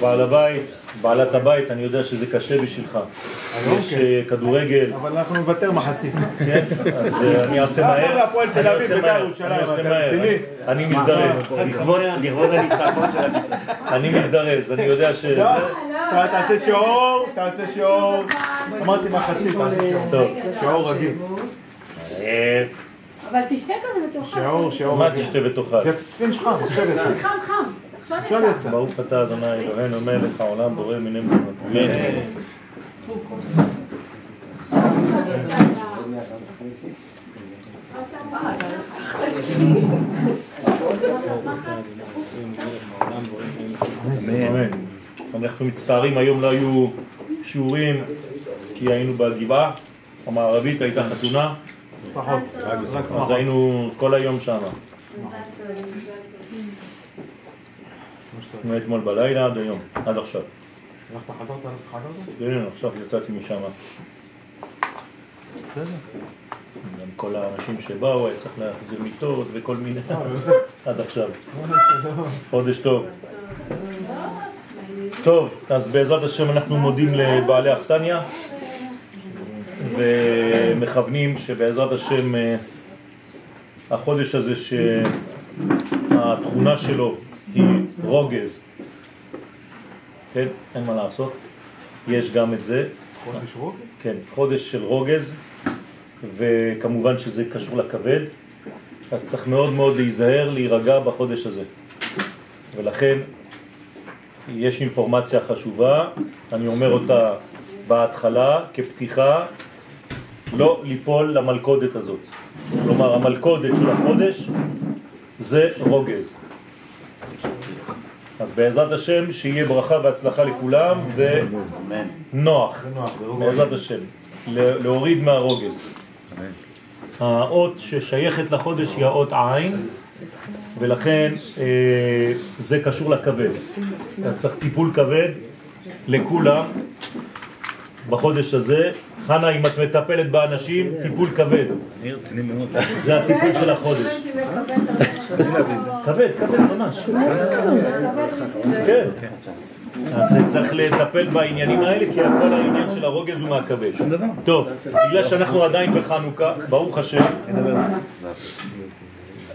בעל הבית, בעלת הבית, אני יודע שזה קשה בשבילך. יש אוקיי. אה, כדורגל, אבל אנחנו נוותר מחצית. כן? אז אה, אני אעשה מהר. אני אעשה בית"ר מהר, אני אעשה מהר. אני מזדרז, לכבוד הניצחון של. אני מזדרז, אני יודע שזה... לא, תעשה שיעור, תעשה שיעור. אמרתי מחצית, תעשה שיעור. טוב. שיעור רגיל. אבל תשתה כזה בתוכה. שיעור, שיעור מה. תשתה ותאכל? זה ספין שלך. חם חם. עכשיו עכשיו יצא. ברוך אתה אדוני אלוהינו מלך העולם בורא מיני מזונות. אמן. אמן. אנחנו מצטערים, היום לא היו שיעורים כי היינו בגבעה המערבית, הייתה חתונה, אז. היינו כל היום שם. מאתמול בלילה עד היום, עד עכשיו. הלכת, חזרת, חזרת? כן, עכשיו יצאתי משם. גם כל האנשים שבאו, היה צריך להחזיר מיטות וכל מיני, עד עכשיו. חודש טוב. טוב, אז בעזרת השם אנחנו מודים לבעלי אכסניה ומכוונים שבעזרת השם אה, החודש הזה שהתכונה שלו היא רוגז, כן, אין מה לעשות, יש גם את זה, חודש רוקס? כן, חודש של רוגז, וכמובן שזה קשור לכבד, אז צריך מאוד מאוד להיזהר, להירגע בחודש הזה. ולכן יש אינפורמציה חשובה, אני אומר אותה בהתחלה כפתיחה, לא ליפול למלכודת הזאת. כלומר, המלכודת של החודש זה רוגז. אז בעזרת השם שיהיה ברכה והצלחה לכולם. ונוח. בעזרת השם, ל- להוריד מהרוגז. האות ששייכת לחודש היא האות עין, ולכן אה, זה קשור לכבד. אז צריך טיפול כבד לכולם בחודש הזה. חנה, אם את מטפלת באנשים, טיפול כבד. זה הטיפול של החודש. כבד, כבד ממש. כן. אז צריך לטפל בעניינים האלה, כי כל העניין של הרוגז הוא מהכבד. טוב, בגלל שאנחנו עדיין בחנוכה, ברוך השם,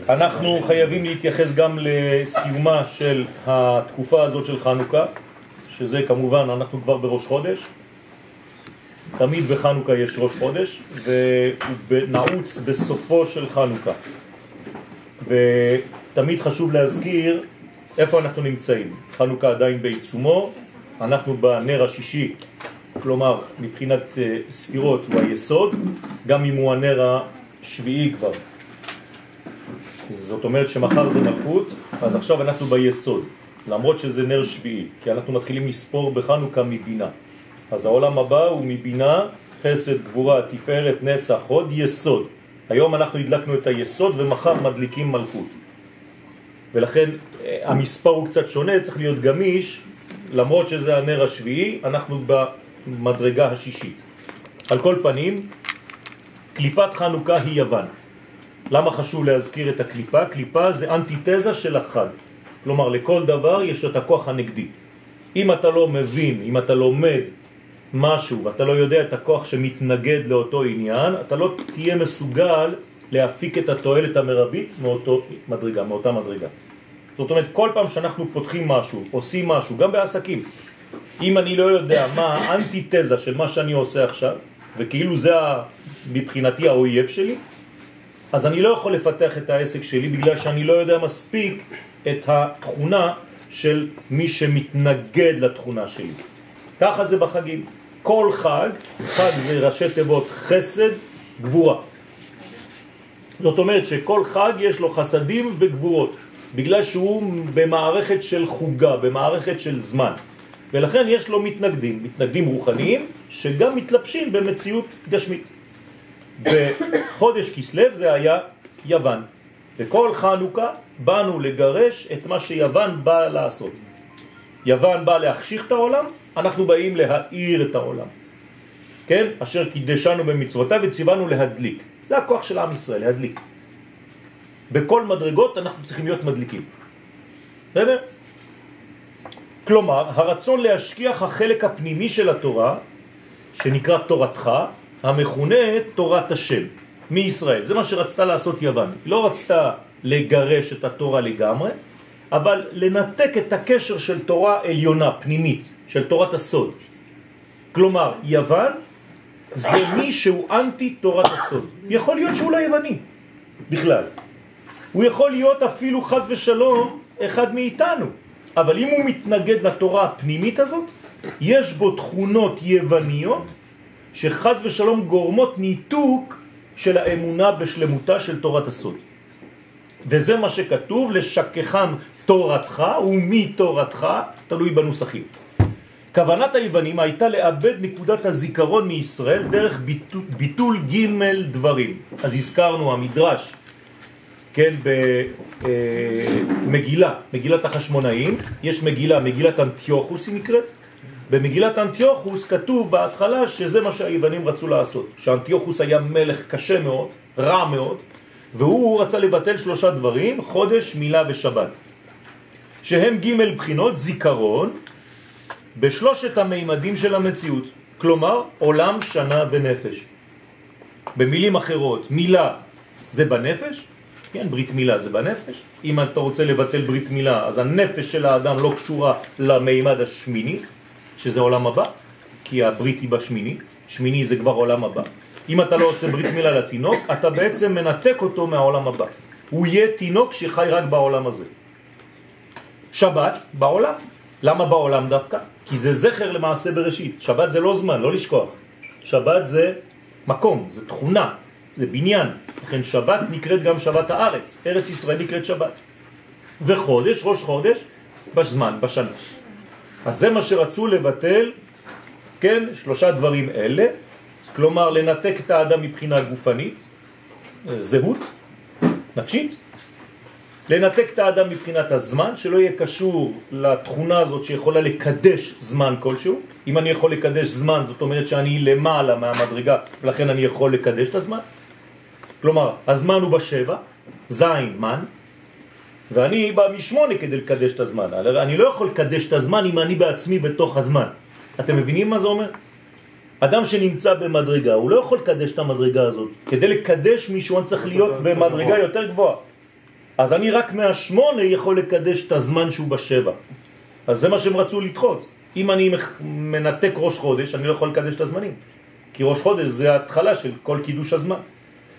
אנחנו חייבים להתייחס גם לסיומה של התקופה הזאת של חנוכה, שזה כמובן, אנחנו כבר בראש חודש. תמיד בחנוכה יש ראש חודש, והוא נעוץ בסופו של חנוכה. ותמיד חשוב להזכיר איפה אנחנו נמצאים. חנוכה עדיין בעיצומו, אנחנו בנר השישי, כלומר מבחינת אה, ספירות הוא היסוד, גם אם הוא הנר השביעי כבר. זאת אומרת שמחר זה מלכות, אז עכשיו אנחנו ביסוד, למרות שזה נר שביעי, כי אנחנו מתחילים לספור בחנוכה מבינה. אז העולם הבא הוא מבינה, חסד, גבורה, תפארת, נצח, הוד, יסוד. היום אנחנו הדלקנו את היסוד ומחר מדליקים מלכות. ולכן אה, המספר הוא קצת שונה, צריך להיות גמיש, למרות שזה הנר השביעי, אנחנו במדרגה השישית. על כל פנים, קליפת חנוכה היא יוון. למה חשוב להזכיר את הקליפה? קליפה זה אנטיתזה של החג. כלומר, לכל דבר יש את הכוח הנגדי. אם אתה לא מבין, אם אתה לומד משהו ואתה לא יודע את הכוח שמתנגד לאותו עניין, אתה לא תהיה מסוגל להפיק את התועלת המרבית מאותו מדרגה, מאותה מדרגה. זאת אומרת, כל פעם שאנחנו פותחים משהו, עושים משהו, גם בעסקים, אם אני לא יודע מה האנטיתזה של מה שאני עושה עכשיו, וכאילו זה מבחינתי האויב שלי, אז אני לא יכול לפתח את העסק שלי בגלל שאני לא יודע מספיק את התכונה של מי שמתנגד לתכונה שלי. ככה זה בחגים. כל חג, חג זה ראשי תיבות חסד, גבורה. זאת אומרת שכל חג יש לו חסדים וגבורות, בגלל שהוא במערכת של חוגה, במערכת של זמן. ולכן יש לו מתנגדים, מתנגדים רוחניים, שגם מתלבשים במציאות גשמית. בחודש כסלב זה היה יוון. בכל חנוכה באנו לגרש את מה שיוון באה לעשות. יוון באה להחשיך את העולם, אנחנו באים להאיר את העולם. כן? אשר קידשנו במצוותיו וציוונו להדליק. זה הכוח של עם ישראל, להדליק. בכל מדרגות אנחנו צריכים להיות מדליקים. בסדר? כלומר, הרצון להשכיח החלק הפנימי של התורה, שנקרא תורתך, המכונה תורת השם, מישראל. זה מה שרצתה לעשות יוון. היא לא רצתה לגרש את התורה לגמרי, אבל לנתק את הקשר של תורה עליונה, פנימית, של תורת הסוד. כלומר, יוון זה מי שהוא אנטי תורת הסוד. יכול להיות שהוא לא יווני בכלל. הוא יכול להיות אפילו חז ושלום אחד מאיתנו. אבל אם הוא מתנגד לתורה הפנימית הזאת, יש בו תכונות יווניות שחז ושלום גורמות ניתוק של האמונה בשלמותה של תורת הסוד. וזה מה שכתוב, לשכחם תורתך ומתורתך, תלוי בנוסחים. כוונת היוונים הייתה לאבד נקודת הזיכרון מישראל דרך ביטול, ביטול ג' דברים. אז הזכרנו המדרש, כן, במגילה, מגילת החשמונאים, יש מגילה, מגילת אנטיוכוס היא נקראת, במגילת אנטיוכוס כתוב בהתחלה שזה מה שהיוונים רצו לעשות, שאנטיוכוס היה מלך קשה מאוד, רע מאוד, והוא רצה לבטל שלושה דברים, חודש, מילה ושבת, שהם ג' בחינות זיכרון בשלושת המימדים של המציאות, כלומר עולם, שנה ונפש. במילים אחרות, מילה זה בנפש, כן, ברית מילה זה בנפש. אם אתה רוצה לבטל ברית מילה, אז הנפש של האדם לא קשורה למימד השמיני, שזה עולם הבא, כי הברית היא בשמיני, שמיני זה כבר עולם הבא. אם אתה לא עושה ברית מילה לתינוק, אתה בעצם מנתק אותו מהעולם הבא. הוא יהיה תינוק שחי רק בעולם הזה. שבת בעולם. למה בעולם דווקא? כי זה זכר למעשה בראשית. שבת זה לא זמן, לא לשכוח. שבת זה מקום, זה תכונה, זה בניין. לכן שבת נקראת גם שבת הארץ. ארץ ישראל נקראת שבת. וחודש, ראש חודש, בזמן, בשנה. אז זה מה שרצו לבטל, כן, שלושה דברים אלה, כלומר לנתק את האדם מבחינה גופנית, זהות, נפשית, לנתק את האדם מבחינת הזמן, שלא יהיה קשור לתכונה הזאת שיכולה לקדש זמן כלשהו. אם אני יכול לקדש זמן, זאת אומרת שאני למעלה מהמדרגה, ולכן אני יכול לקדש את הזמן. כלומר, הזמן הוא בשבע, זין, מן, ואני בא משמונה כדי לקדש את הזמן. אני לא יכול לקדש את הזמן אם אני בעצמי בתוך הזמן. אתם מבינים מה זה אומר? אדם שנמצא במדרגה, הוא לא יכול לקדש את המדרגה הזאת. כדי לקדש מישהו צריך להיות במדרגה יותר גבוהה. אז אני רק מהשמונה יכול לקדש את הזמן שהוא בשבע. אז זה מה שהם רצו לדחות. אם אני מנתק ראש חודש, אני לא יכול לקדש את הזמנים. כי ראש חודש זה ההתחלה של כל קידוש הזמן.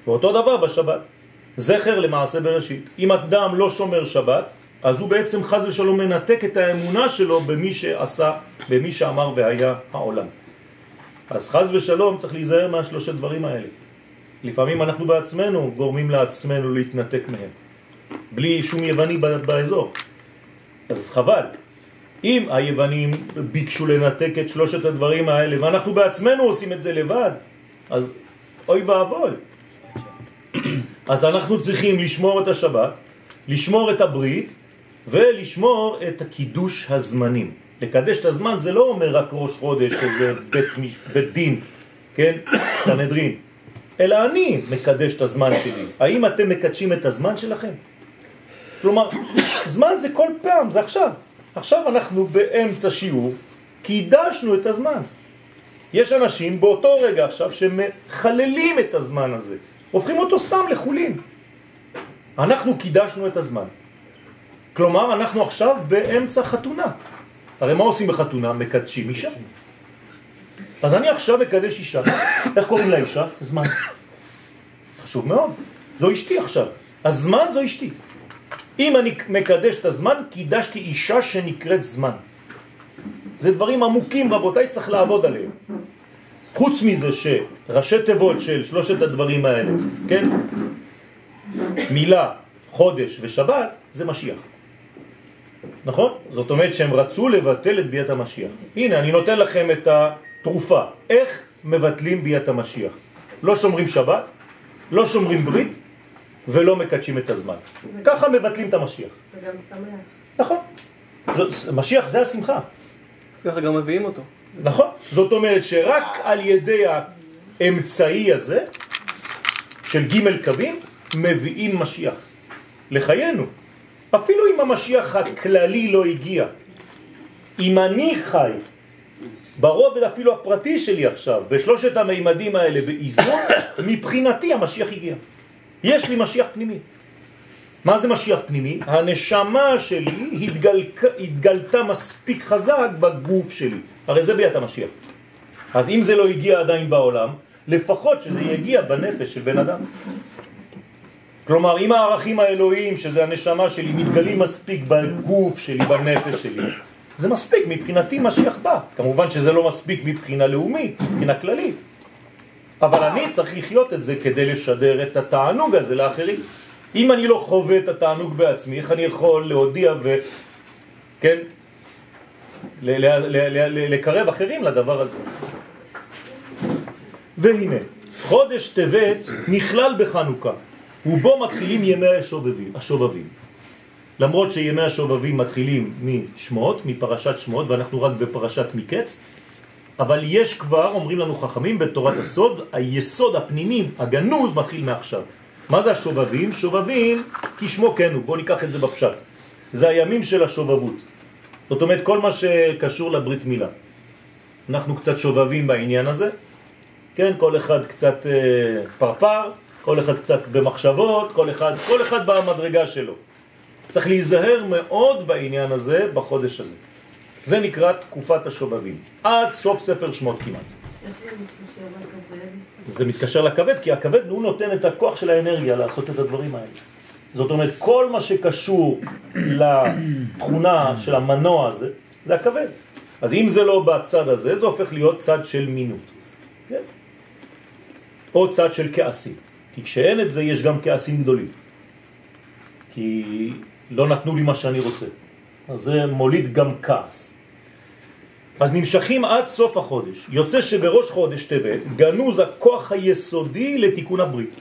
ואותו דבר בשבת. זכר למעשה בראשית. אם אדם לא שומר שבת, אז הוא בעצם חז ושלום מנתק את האמונה שלו במי שעשה, במי שאמר והיה העולם. אז חז ושלום צריך להיזהר מהשלושת דברים האלה. לפעמים אנחנו בעצמנו גורמים לעצמנו להתנתק מהם, בלי שום יווני באזור. אז חבל. אם היוונים ביקשו לנתק את שלושת הדברים האלה, ואנחנו בעצמנו עושים את זה לבד, אז אוי ואבוי. אז אנחנו צריכים לשמור את השבת, לשמור את הברית ולשמור את הקידוש הזמנים. לקדש את הזמן זה לא אומר רק ראש חודש, איזה בית, בית דין, כן? סנהדרין. אלא אני מקדש את הזמן שלי. האם אתם מקדשים את הזמן שלכם? כלומר, זמן זה כל פעם, זה עכשיו. עכשיו אנחנו באמצע שיעור, קידשנו את הזמן. יש אנשים באותו רגע עכשיו שמחללים את הזמן הזה. הופכים אותו סתם לחולין. אנחנו קידשנו את הזמן. כלומר, אנחנו עכשיו באמצע חתונה. הרי מה עושים בחתונה? מקדשים אישה. אז אני עכשיו מקדש אישה. איך קוראים לאישה? זמן. חשוב מאוד. זו אשתי עכשיו. הזמן זו אשתי. אם אני מקדש את הזמן, קידשתי אישה שנקראת זמן. זה דברים עמוקים, רבותיי, צריך לעבוד עליהם. חוץ מזה שראשי תיבות של שלושת הדברים האלה, כן? מילה, חודש ושבת, זה משיח. נכון? זאת אומרת שהם רצו לבטל את ביאת המשיח. הנה, אני נותן לכם את התרופה. איך מבטלים ביאת המשיח? לא שומרים שבת, לא שומרים ברית ולא מקדשים את הזמן. ככה מבטלים את המשיח. וגם שמח. נכון. זאת, משיח זה השמחה. אז ככה גם מביאים אותו. נכון. זאת אומרת שרק על ידי האמצעי הזה, של ג' קווים, מביאים משיח לחיינו. אפילו אם המשיח הכללי לא הגיע. אם אני חי ברובד אפילו הפרטי שלי עכשיו, בשלושת המימדים האלה באיזון, מבחינתי המשיח הגיע. יש לי משיח פנימי. מה זה משיח פנימי? הנשמה שלי התגל... התגלתה מספיק חזק בגוף שלי. הרי זה ביאת המשיח. אז אם זה לא הגיע עדיין בעולם, לפחות שזה יגיע בנפש של בן אדם. כלומר, אם הערכים האלוהיים, שזה הנשמה שלי, מתגלים מספיק בגוף שלי, בנפש שלי, זה מספיק, מבחינתי משיח בא. כמובן שזה לא מספיק מבחינה לאומית, מבחינה כללית. אבל אני צריך לחיות את זה כדי לשדר את התענוג הזה לאחרים. אם אני לא חווה את התענוג בעצמי, איך אני יכול להודיע ו... כן? לקרב אחרים לדבר הזה. והנה, חודש טבת נכלל בחנוכה, ובו מתחילים ימי השובבים. השובבים. למרות שימי השובבים מתחילים משמות, מפרשת שמות, ואנחנו רק בפרשת מקץ, אבל יש כבר, אומרים לנו חכמים, בתורת הסוד, היסוד הפנימי, הגנוז, מתחיל מעכשיו. מה זה השובבים? שובבים, כשמו כן הוא, בואו ניקח את זה בפשט. זה הימים של השובבות. זאת אומרת, כל מה שקשור לברית מילה. אנחנו קצת שובבים בעניין הזה, כן? כל אחד קצת אה, פרפר, כל אחד קצת במחשבות, כל אחד, כל אחד במדרגה שלו. צריך להיזהר מאוד בעניין הזה בחודש הזה. זה נקרא תקופת השובבים, עד סוף ספר שמות כמעט. זה מתקשר לכבד, כי הכבד הוא נותן את הכוח של האנרגיה לעשות את הדברים האלה. זאת אומרת, כל מה שקשור לתכונה של המנוע הזה, זה הכבד. אז אם זה לא בצד הזה, זה הופך להיות צד של מינות. כן? או צד של כעסים. כי כשאין את זה, יש גם כעסים גדולים. כי לא נתנו לי מה שאני רוצה. אז זה מוליד גם כעס. אז נמשכים עד סוף החודש. יוצא שבראש חודש טבת גנוז הכוח היסודי לתיקון הברית,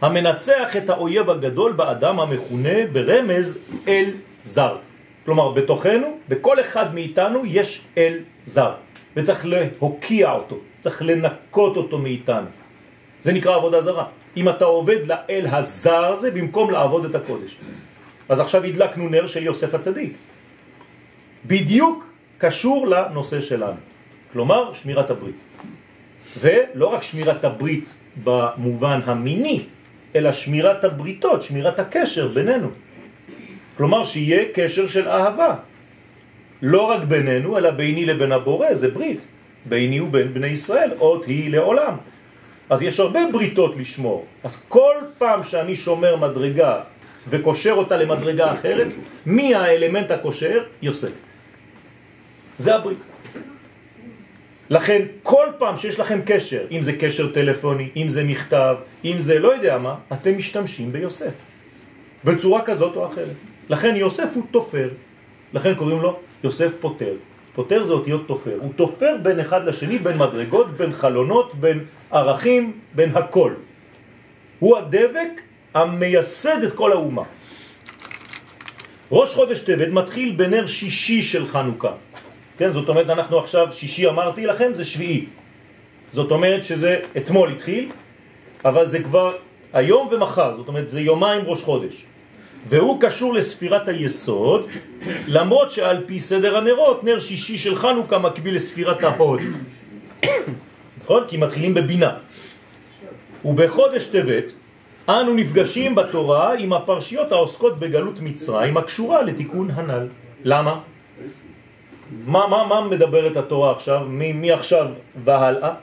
המנצח את האויב הגדול באדם המכונה ברמז אל זר. כלומר, בתוכנו, בכל אחד מאיתנו יש אל זר, וצריך להוקיע אותו, צריך לנקות אותו מאיתנו. זה נקרא עבודה זרה. אם אתה עובד לאל הזר הזה במקום לעבוד את הקודש. אז עכשיו הדלקנו נר של יוסף הצדיק. בדיוק קשור לנושא שלנו, כלומר שמירת הברית. ולא רק שמירת הברית במובן המיני, אלא שמירת הבריתות, שמירת הקשר בינינו. כלומר שיהיה קשר של אהבה. לא רק בינינו, אלא ביני לבין הבורא, זה ברית. ביני ובין בני ישראל, עוד היא לעולם. אז יש הרבה בריתות לשמור. אז כל פעם שאני שומר מדרגה וקושר אותה למדרגה אחרת, מי האלמנט הקושר? יוסף. זה הברית. לכן כל פעם שיש לכם קשר, אם זה קשר טלפוני, אם זה מכתב, אם זה לא יודע מה, אתם משתמשים ביוסף. בצורה כזאת או אחרת. לכן יוסף הוא תופר, לכן קוראים לו יוסף פותר. פותר זה אותיות תופר. הוא תופר בין אחד לשני, בין מדרגות, בין חלונות, בין ערכים, בין הכל. הוא הדבק המייסד את כל האומה. ראש חודש טבת מתחיל בנר שישי של חנוכה. כן, זאת אומרת, אנחנו עכשיו, שישי אמרתי לכם, זה שביעי. זאת אומרת שזה אתמול התחיל, אבל זה כבר היום ומחר, זאת אומרת, זה יומיים ראש חודש. והוא קשור לספירת היסוד, למרות שעל פי סדר הנרות, נר שישי של חנוכה מקביל לספירת ההוד. נכון? כי מתחילים בבינה. ובחודש טבת אנו נפגשים בתורה עם הפרשיות העוסקות בגלות מצרים הקשורה לתיקון הנ"ל. למה? מה, מה, מה מדברת התורה עכשיו? מי, מי עכשיו והלאה?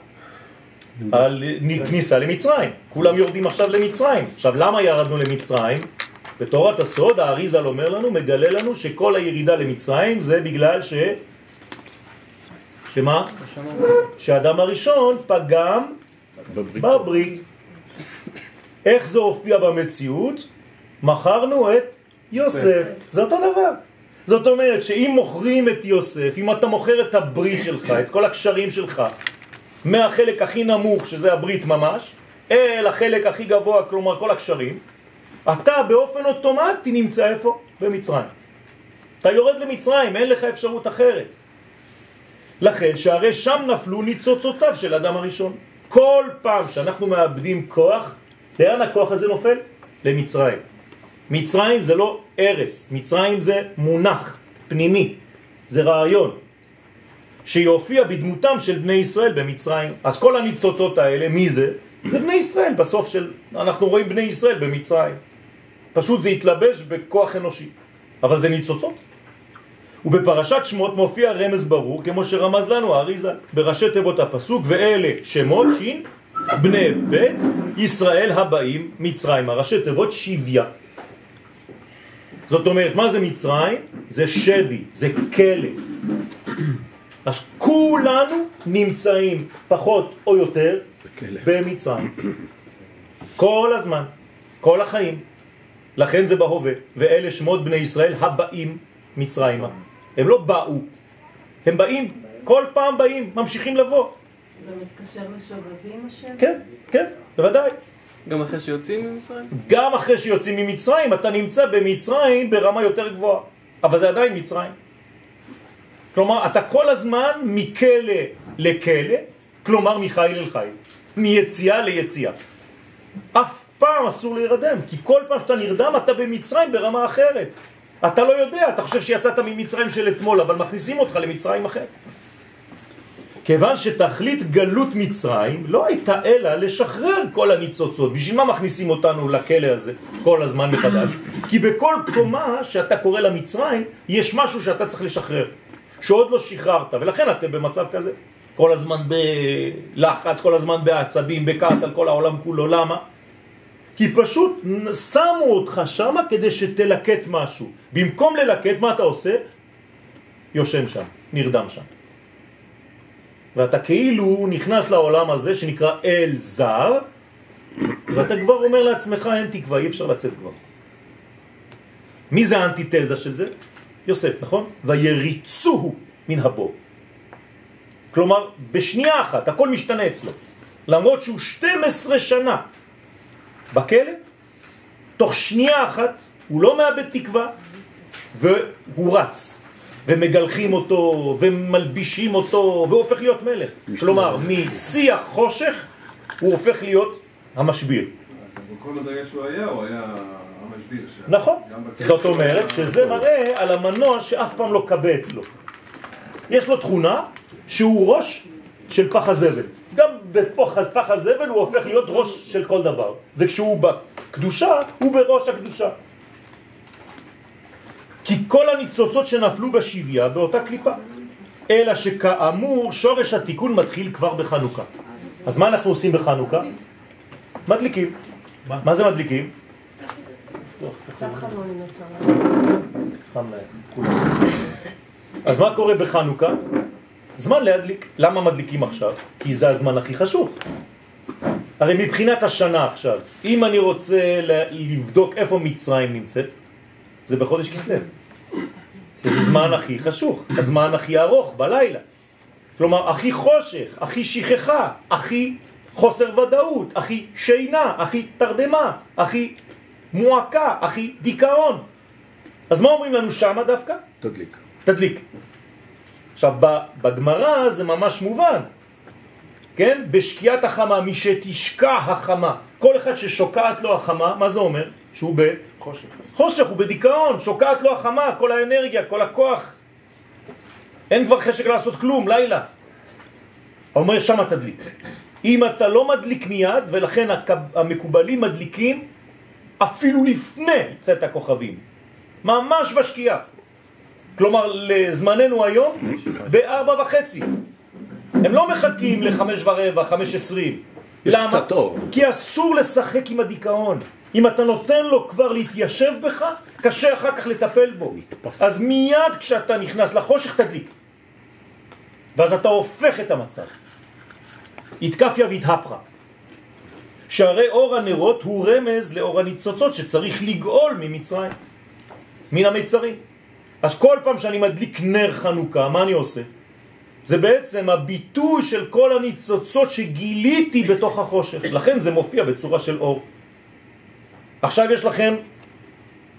על כניסה למצרים. כולם יורדים עכשיו למצרים. עכשיו, למה ירדנו למצרים? בתורת הסוד, האריזל אומר לנו, מגלה לנו שכל הירידה למצרים זה בגלל ש... שמה? שהאדם הראשון פגם בברית. איך זה הופיע במציאות? מכרנו את יוסף. זה אותו דבר. זאת אומרת שאם מוכרים את יוסף, אם אתה מוכר את הברית שלך, את כל הקשרים שלך, מהחלק הכי נמוך, שזה הברית ממש, אל החלק הכי גבוה, כלומר כל הקשרים, אתה באופן אוטומטי נמצא איפה? במצרים. אתה יורד למצרים, אין לך אפשרות אחרת. לכן שהרי שם נפלו ניצוצותיו של אדם הראשון. כל פעם שאנחנו מאבדים כוח, לאן הכוח הזה נופל? למצרים. מצרים זה לא ארץ, מצרים זה מונח פנימי, זה רעיון. שיופיע בדמותם של בני ישראל במצרים. אז כל הניצוצות האלה, מי זה? זה בני ישראל, בסוף של... אנחנו רואים בני ישראל במצרים. פשוט זה התלבש בכוח אנושי, אבל זה ניצוצות. ובפרשת שמות מופיע רמז ברור, כמו שרמז לנו האריזה, בראשי תיבות הפסוק, ואלה שמות שין, בני בית ישראל הבאים מצרים, הראשי תיבות שוויה. זאת אומרת, מה זה מצרים? זה שבי, זה כלא. אז כולנו נמצאים פחות או יותר במצרים. כל הזמן, כל החיים. לכן זה בהווה, ואלה שמות בני ישראל הבאים מצרימה. הם לא באו, הם באים, כל פעם באים, ממשיכים לבוא. זה מתקשר לשובבים השם? כן, כן, בוודאי. גם אחרי שיוצאים ממצרים? גם אחרי שיוצאים ממצרים, אתה נמצא במצרים ברמה יותר גבוהה, אבל זה עדיין מצרים. כלומר, אתה כל הזמן מכלא לכלא, כלומר מחיל אל חיל, מיציאה ליציאה. אף פעם אסור להירדם, כי כל פעם שאתה נרדם אתה במצרים ברמה אחרת. אתה לא יודע, אתה חושב שיצאת ממצרים של אתמול, אבל מכניסים אותך למצרים אחר. כיוון שתכלית גלות מצרים לא הייתה אלא לשחרר כל הניצוצות. בשביל מה מכניסים אותנו לכלא הזה כל הזמן מחדש? כי בכל קומה שאתה קורא למצרים, יש משהו שאתה צריך לשחרר, שעוד לא שחררת, ולכן אתם במצב כזה. כל הזמן בלחץ, כל הזמן בעצבים, בכעס על כל העולם כולו. למה? כי פשוט שמו אותך שם כדי שתלקט משהו. במקום ללקט, מה אתה עושה? יושם שם, נרדם שם. ואתה כאילו נכנס לעולם הזה שנקרא אל זר, ואתה כבר אומר לעצמך אין תקווה, אי אפשר לצאת כבר. מי זה האנטיתזה של זה? יוסף, נכון? ויריצוהו מן הבור. כלומר, בשנייה אחת, הכל משתנה אצלו. למרות שהוא 12 שנה בכלא, תוך שנייה אחת הוא לא מאבד תקווה והוא רץ. ומגלחים אותו, ומלבישים אותו, והוא הופך להיות מלך. כלומר, משיח חושך הוא הופך להיות המשביר. עוד היה שהוא היה, הוא היה המשביר. נכון. זאת אומרת שזה מראה על המנוע שאף פעם לא קבה אצלו. יש לו תכונה שהוא ראש של פח הזבל. גם בפח פח הזבל הוא הופך להיות ראש של כל דבר. וכשהוא בקדושה, הוא בראש הקדושה. כי כל הניצוצות שנפלו בשביה באותה קליפה. אלא שכאמור שורש התיקון מתחיל כבר בחנוכה. אז מה אנחנו עושים בחנוכה? מדליקים. מה זה מדליקים? אז מה קורה בחנוכה? זמן להדליק. למה מדליקים עכשיו? כי זה הזמן הכי חשוב. הרי מבחינת השנה עכשיו, אם אני רוצה ל- לבדוק איפה מצרים נמצאת, זה בחודש כסלו. זה זמן הכי חשוך, הזמן הכי ארוך, בלילה. כלומר, הכי חושך, הכי שכחה, הכי חוסר ודאות, הכי שינה, הכי תרדמה, הכי מועקה, הכי דיכאון. אז מה אומרים לנו שמה דווקא? תדליק. תדליק. עכשיו, ב- בגמרא זה ממש מובן, כן? בשקיעת החמה, מי שתשקע החמה, כל אחד ששוקעת לו החמה, מה זה אומר? שהוא בחושך. חושך, הוא בדיכאון, שוקעת לו החמה, כל האנרגיה, כל הכוח. אין כבר חשק לעשות כלום, לילה. אומר שמה תדליק. אם אתה לא מדליק מיד, ולכן המקובלים מדליקים אפילו לפני צאת הכוכבים. ממש בשקיעה. כלומר, לזמננו היום, בארבע וחצי. הם לא מחכים לחמש ורבע, חמש עשרים. יש למה? כי אסור לשחק עם הדיכאון. אם אתה נותן לו כבר להתיישב בך, קשה אחר כך לטפל בו. אז מיד כשאתה נכנס לחושך תדליק. ואז אתה הופך את המצב. התקפיה והתהפכה. שהרי אור הנרות הוא רמז לאור הניצוצות שצריך לגאול ממצרים, מן המיצרים. אז כל פעם שאני מדליק נר חנוכה, מה אני עושה? זה בעצם הביטוי של כל הניצוצות שגיליתי בתוך החושך. לכן זה מופיע בצורה של אור. עכשיו יש לכם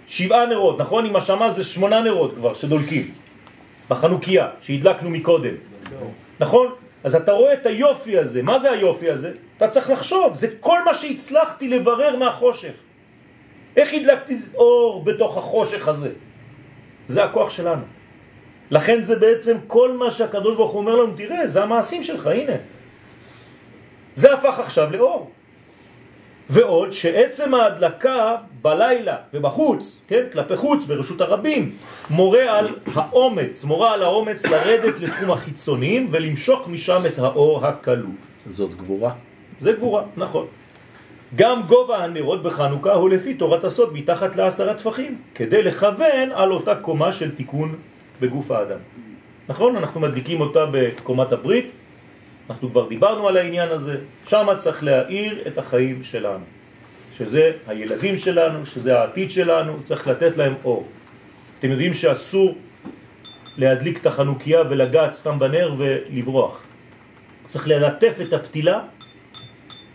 שבעה נרות, נכון? עם השמה זה שמונה נרות כבר שדולקים. בחנוכיה, שהדלקנו מקודם. נכון? אז אתה רואה את היופי הזה. מה זה היופי הזה? אתה צריך לחשוב, זה כל מה שהצלחתי לברר מהחושך. איך הדלקתי אור בתוך החושך הזה? זה הכוח שלנו. לכן זה בעצם כל מה שהקדוש ברוך הוא אומר לנו, תראה, זה המעשים שלך, הנה. זה הפך עכשיו לאור. ועוד שעצם ההדלקה בלילה ובחוץ, כן, כלפי חוץ, ברשות הרבים, מורה על האומץ, מורה על האומץ לרדת לתחום החיצוניים ולמשוך משם את האור הקלו. זאת גבורה. זה גבורה, נכון. גם גובה הנרות בחנוכה הוא לפי תורת הסוד מתחת לעשרה טפחים, כדי לכוון על אותה קומה של תיקון בגוף האדם. נכון? אנחנו מדליקים אותה בקומת הברית, אנחנו כבר דיברנו על העניין הזה, שם צריך להאיר את החיים שלנו, שזה הילדים שלנו, שזה העתיד שלנו, צריך לתת להם אור. אתם יודעים שאסור להדליק את החנוכיה ולגעת סתם בנר ולברוח. צריך ללטף את הפתילה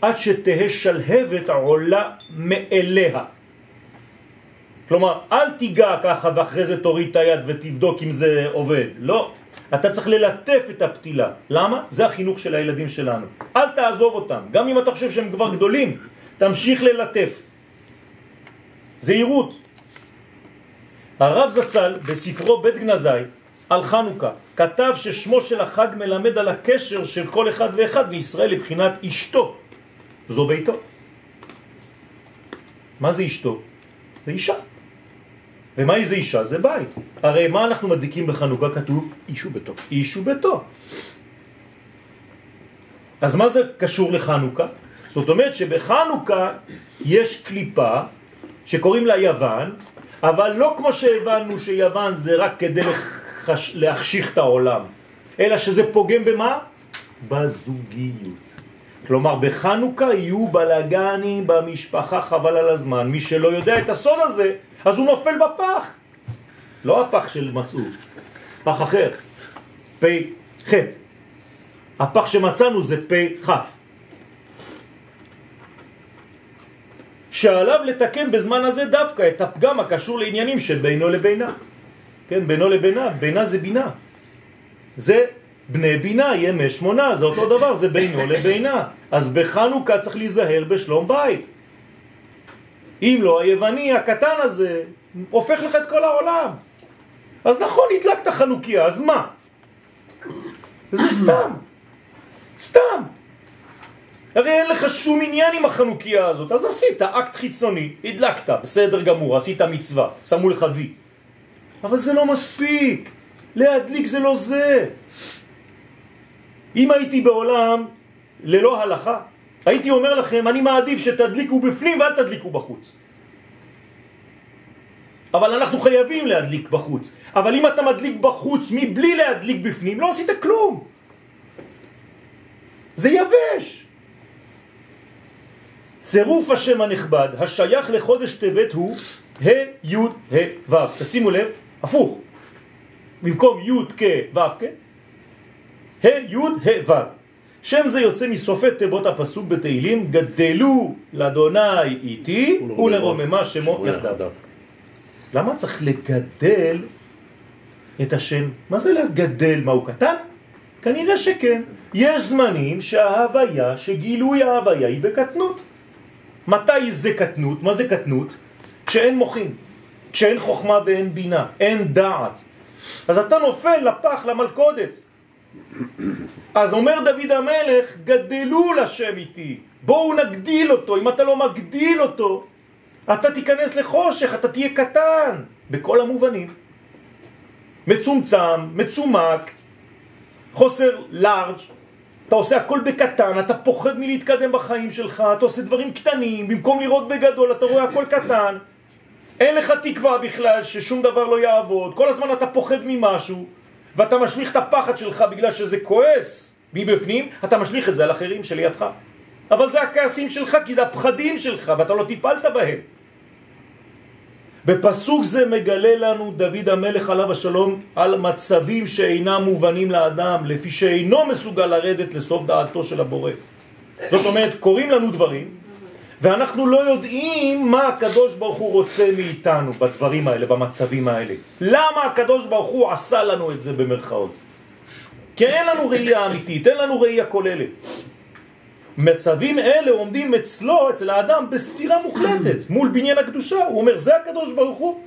עד שתהה שלהבת עולה מאליה. כלומר, אל תיגע ככה ואחרי זה תוריד את היד ותבדוק אם זה עובד. לא. אתה צריך ללטף את הפתילה. למה? זה החינוך של הילדים שלנו. אל תעזוב אותם. גם אם אתה חושב שהם כבר גדולים, תמשיך ללטף. זהירות. הרב זצ"ל בספרו בית גנזי על חנוכה כתב ששמו של החג מלמד על הקשר של כל אחד ואחד מישראל לבחינת אשתו. זו ביתו. מה זה אשתו? זה אישה. ומה זה אישה? זה בית. הרי מה אנחנו מדליקים בחנוכה? כתוב איש וביתו. איש וביתו. אז מה זה קשור לחנוכה? זאת אומרת שבחנוכה יש קליפה שקוראים לה יוון, אבל לא כמו שהבנו שיוון זה רק כדי לחש... להחשיך את העולם, אלא שזה פוגם במה? בזוגיות. כלומר, בחנוכה יהיו בלגנים במשפחה חבל על הזמן. מי שלא יודע את הסוד הזה, אז הוא נופל בפח. לא הפח של מצאו, פח אחר. פ' ח'. הפח שמצאנו זה פ' כ'. שעליו לתקן בזמן הזה דווקא את הפגם הקשור לעניינים של בינו לבינה. כן, בינו לבינה, בינה זה בינה. זה בני בינה, ימי שמונה, זה אותו דבר, זה בינו לבינה. אז בחנוכה צריך להיזהר בשלום בית. אם לא, היווני הקטן הזה הופך לך את כל העולם. אז נכון, הדלקת חנוכיה, אז מה? זה סתם. סתם. הרי אין לך שום עניין עם החנוכיה הזאת, אז עשית אקט חיצוני, הדלקת, בסדר גמור, עשית מצווה, שמו לך וי. אבל זה לא מספיק, להדליק זה לא זה. אם הייתי בעולם ללא הלכה, הייתי אומר לכם, אני מעדיף שתדליקו בפנים ואל תדליקו בחוץ. אבל אנחנו חייבים להדליק בחוץ. אבל אם אתה מדליק בחוץ מבלי להדליק בפנים, לא עשית כלום. זה יבש. צירוף השם הנכבד השייך לחודש טבת הוא ה' י' ה' ו'. תשימו לב, הפוך. במקום י' כ' ו' כ', ה' י' ה' ו'. שם זה יוצא מסופי תיבות הפסוק בתהילים, גדלו לאדוני איתי ולרוממה שמו יחדיו. למה צריך לגדל את השם? מה זה לגדל? מה הוא קטן? כנראה שכן. יש זמנים שההוויה, שגילוי ההוויה היא בקטנות. מתי זה קטנות? מה זה קטנות? כשאין מוחים, כשאין חוכמה ואין בינה, אין דעת. אז אתה נופל לפח, למלכודת. אז אומר דוד המלך, גדלו לשם איתי, בואו נגדיל אותו, אם אתה לא מגדיל אותו, אתה תיכנס לחושך, אתה תהיה קטן, בכל המובנים. מצומצם, מצומק, חוסר לארג', אתה עושה הכל בקטן, אתה פוחד מלהתקדם בחיים שלך, אתה עושה דברים קטנים, במקום לראות בגדול אתה רואה הכל קטן, אין לך תקווה בכלל ששום דבר לא יעבוד, כל הזמן אתה פוחד ממשהו, ואתה משליך את הפחד שלך בגלל שזה כועס מבפנים, אתה משליך את זה על אחרים שלידך. אבל זה הכעסים שלך, כי זה הפחדים שלך, ואתה לא טיפלת בהם. בפסוק זה מגלה לנו דוד המלך עליו השלום על מצבים שאינם מובנים לאדם, לפי שאינו מסוגל לרדת לסוף דעתו של הבורא. זאת אומרת, קוראים לנו דברים, ואנחנו לא יודעים מה הקדוש ברוך הוא רוצה מאיתנו בדברים האלה, במצבים האלה. למה הקדוש ברוך הוא עשה לנו את זה במרכאות? כי אין לנו ראייה אמיתית, אין לנו ראייה כוללת. מצבים אלה עומדים אצלו, אצל האדם, בסתירה מוחלטת מול בניין הקדושה. הוא אומר, זה הקדוש ברוך הוא.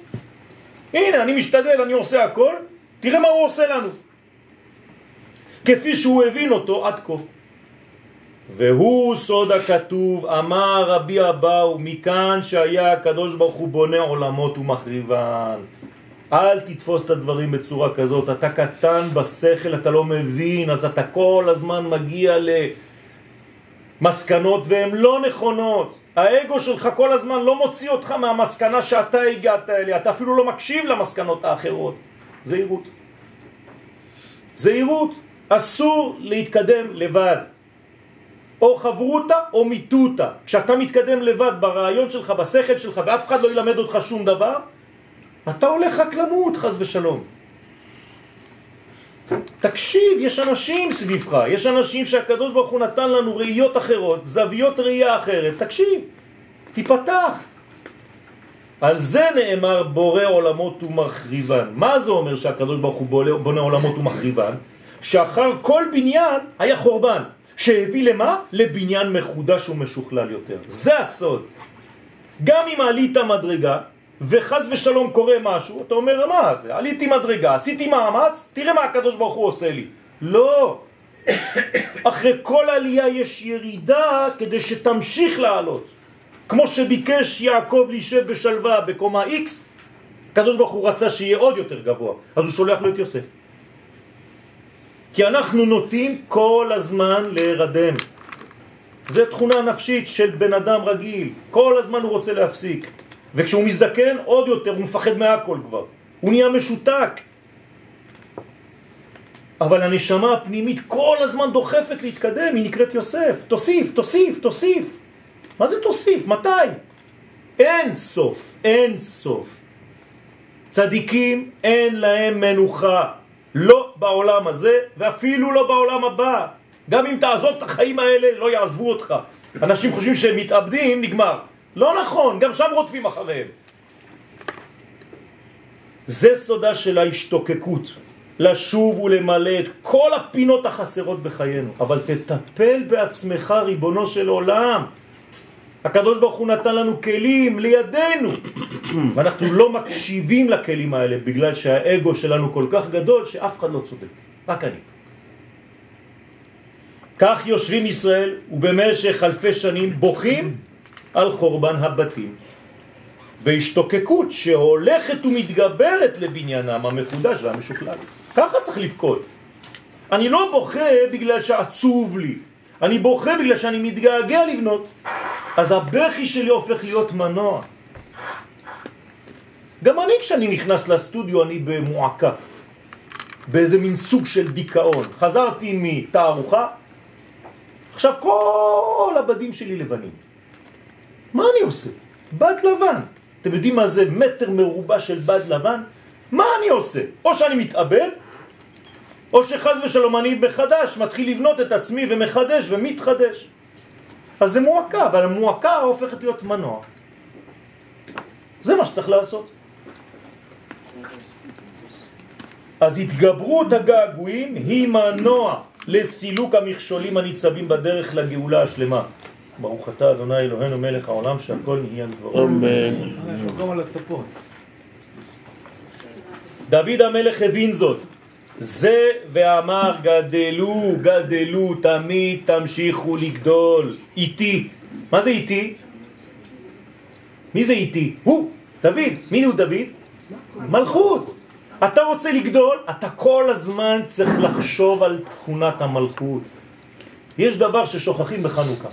הנה, אני משתדל, אני עושה הכל, תראה מה הוא עושה לנו. כפי שהוא הבין אותו עד כה. והוא סוד הכתוב, אמר רבי אבאו, מכאן שהיה הקדוש ברוך הוא בונה עולמות ומחריבן. אל תתפוס את הדברים בצורה כזאת, אתה קטן בשכל, אתה לא מבין, אז אתה כל הזמן מגיע למסקנות והן לא נכונות. האגו שלך כל הזמן לא מוציא אותך מהמסקנה שאתה הגעת אליה, אתה אפילו לא מקשיב למסקנות האחרות. זהירות. זהירות. אסור להתקדם לבד. או חברותה או מיטותה. כשאתה מתקדם לבד ברעיון שלך, בשכל שלך, ואף אחד לא ילמד אותך שום דבר, אתה הולך רק למות, חז ושלום. תקשיב, יש אנשים סביבך, יש אנשים שהקדוש ברוך הוא נתן לנו ראיות אחרות, זוויות ראייה אחרת, תקשיב, תיפתח. על זה נאמר בורא עולמות ומחריבן. מה זה אומר שהקדוש ברוך הוא בונה עולמות ומחריבן? שאחר כל בניין היה חורבן, שהביא למה? לבניין מחודש ומשוכלל יותר. זה הסוד. גם אם עלית מדרגה, וחז ושלום קורה משהו, אתה אומר, מה זה? עליתי מדרגה, עשיתי מאמץ, תראה מה הקדוש ברוך הוא עושה לי. לא. אחרי כל עלייה יש ירידה כדי שתמשיך לעלות. כמו שביקש יעקב להישב בשלווה בקומה X, הקדוש ברוך הוא רצה שיהיה עוד יותר גבוה, אז הוא שולח לו את יוסף. כי אנחנו נוטים כל הזמן להירדם. זה תכונה נפשית של בן אדם רגיל, כל הזמן הוא רוצה להפסיק. וכשהוא מזדקן עוד יותר, הוא מפחד מהכל כבר. הוא נהיה משותק. אבל הנשמה הפנימית כל הזמן דוחפת להתקדם, היא נקראת יוסף. תוסיף, תוסיף, תוסיף. מה זה תוסיף? מתי? אין סוף, אין סוף. צדיקים אין להם מנוחה, לא בעולם הזה ואפילו לא בעולם הבא. גם אם תעזוב את החיים האלה, לא יעזבו אותך. אנשים חושבים שהם מתאבדים, נגמר. לא נכון, גם שם רודפים אחריהם. זה סודה של ההשתוקקות, לשוב ולמלא את כל הפינות החסרות בחיינו, אבל תטפל בעצמך ריבונו של עולם. הקדוש ברוך הוא נתן לנו כלים לידינו, ואנחנו לא מקשיבים לכלים האלה בגלל שהאגו שלנו כל כך גדול שאף אחד לא צודק, רק אני. כך יושבים ישראל ובמשך אלפי שנים בוכים על חורבן הבתים. בהשתוקקות שהולכת ומתגברת לבניינם המחודש והמשוכלל. ככה צריך לבכות. אני לא בוכה בגלל שעצוב לי, אני בוכה בגלל שאני מתגעגע לבנות. אז הבכי שלי הופך להיות מנוע. גם אני כשאני נכנס לסטודיו אני במועקה, באיזה מין סוג של דיכאון. חזרתי מתערוכה, עכשיו כל הבדים שלי לבנים. מה אני עושה? בד לבן. אתם יודעים מה זה מטר מרובע של בד לבן? מה אני עושה? או שאני מתאבד, או שחז ושלום אני מחדש, מתחיל לבנות את עצמי ומחדש ומתחדש. אז זה מועקה, אבל המועקה הופכת להיות מנוע. זה מה שצריך לעשות. אז התגברות הגעגועים היא מנוע לסילוק המכשולים הניצבים בדרך לגאולה השלמה. ברוך אתה אדוני אלוהינו מלך העולם שהכל נהיה לדברו. אמן. דוד המלך הבין זאת. זה ואמר גדלו, גדלו, תמיד תמשיכו לגדול. איתי. מה זה איתי? מי זה איתי? הוא, דוד. מי הוא דוד? מלכות. אתה רוצה לגדול, אתה כל הזמן צריך לחשוב על תכונת המלכות. יש דבר ששוכחים בחנוכה.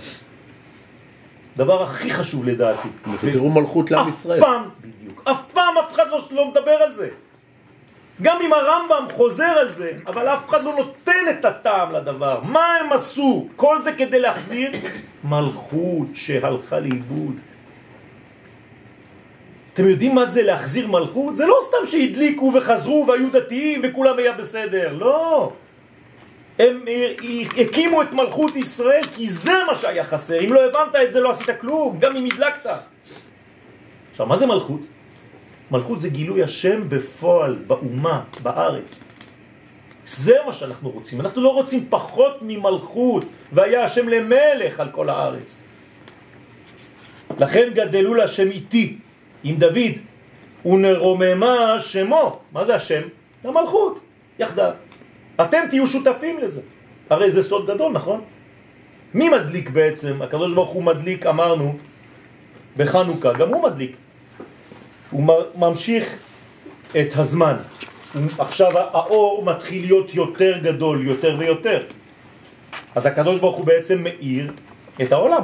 דבר הכי חשוב לדעתי. תחזרו מלכות לעם ישראל. אף פעם, בדיוק, אף פעם אף אחד לא, לא מדבר על זה. גם אם הרמב"ם חוזר על זה, אבל אף אחד לא נותן את הטעם לדבר. מה הם עשו? כל זה כדי להחזיר מלכות שהלכה לאיבוד. אתם יודעים מה זה להחזיר מלכות? זה לא סתם שהדליקו וחזרו והיו דתיים וכולם היה בסדר, לא. הם הקימו את מלכות ישראל כי זה מה שהיה חסר. אם לא הבנת את זה לא עשית כלום, גם אם הדלקת. עכשיו, מה זה מלכות? מלכות זה גילוי השם בפועל, באומה, בארץ. זה מה שאנחנו רוצים. אנחנו לא רוצים פחות ממלכות, והיה השם למלך על כל הארץ. לכן גדלו להשם איתי, עם דוד, ונרוממה שמו. מה זה השם? למלכות, יחדיו. אתם תהיו שותפים לזה. הרי זה סוד גדול, נכון? מי מדליק בעצם? הקדוש הוא מדליק, אמרנו, בחנוכה, גם הוא מדליק. הוא ממשיך את הזמן. עכשיו האור מתחיל להיות יותר גדול, יותר ויותר. אז הקדוש ברוך הוא בעצם מאיר את העולם.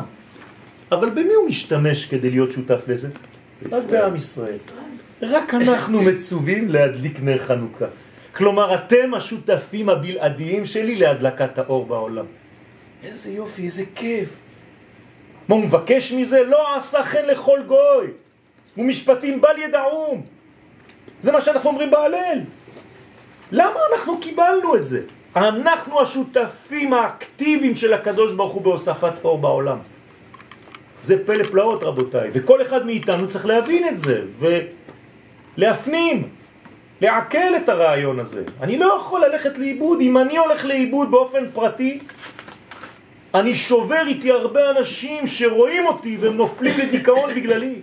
אבל במי הוא משתמש כדי להיות שותף לזה? רק בעם ישראל. רק אנחנו מצווים להדליק נר חנוכה. כלומר, אתם השותפים הבלעדיים שלי להדלקת האור בעולם. איזה יופי, איזה כיף. מה הוא מבקש מזה? לא עשה חן לכל גוי. ומשפטים בל ידעום. זה מה שאנחנו אומרים בהלל. למה אנחנו קיבלנו את זה? אנחנו השותפים האקטיביים של הקדוש ברוך הוא בהוספת אור בעולם. זה פלא פלאות רבותיי, וכל אחד מאיתנו צריך להבין את זה ולהפנים, לעכל את הרעיון הזה. אני לא יכול ללכת לאיבוד, אם אני הולך לאיבוד באופן פרטי, אני שובר איתי הרבה אנשים שרואים אותי והם נופלים לדיכאון בגללי.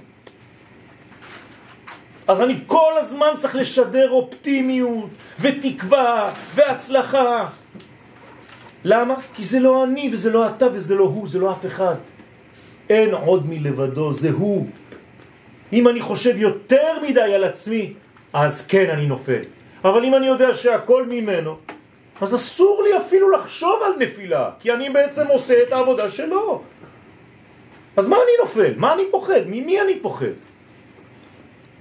אז אני כל הזמן צריך לשדר אופטימיות ותקווה והצלחה. למה? כי זה לא אני וזה לא אתה וזה לא הוא, זה לא אף אחד. אין עוד מלבדו, זה הוא. אם אני חושב יותר מדי על עצמי, אז כן אני נופל. אבל אם אני יודע שהכל ממנו, אז אסור לי אפילו לחשוב על נפילה, כי אני בעצם עושה את העבודה שלו. אז מה אני נופל? מה אני פוחד? ממי אני פוחד?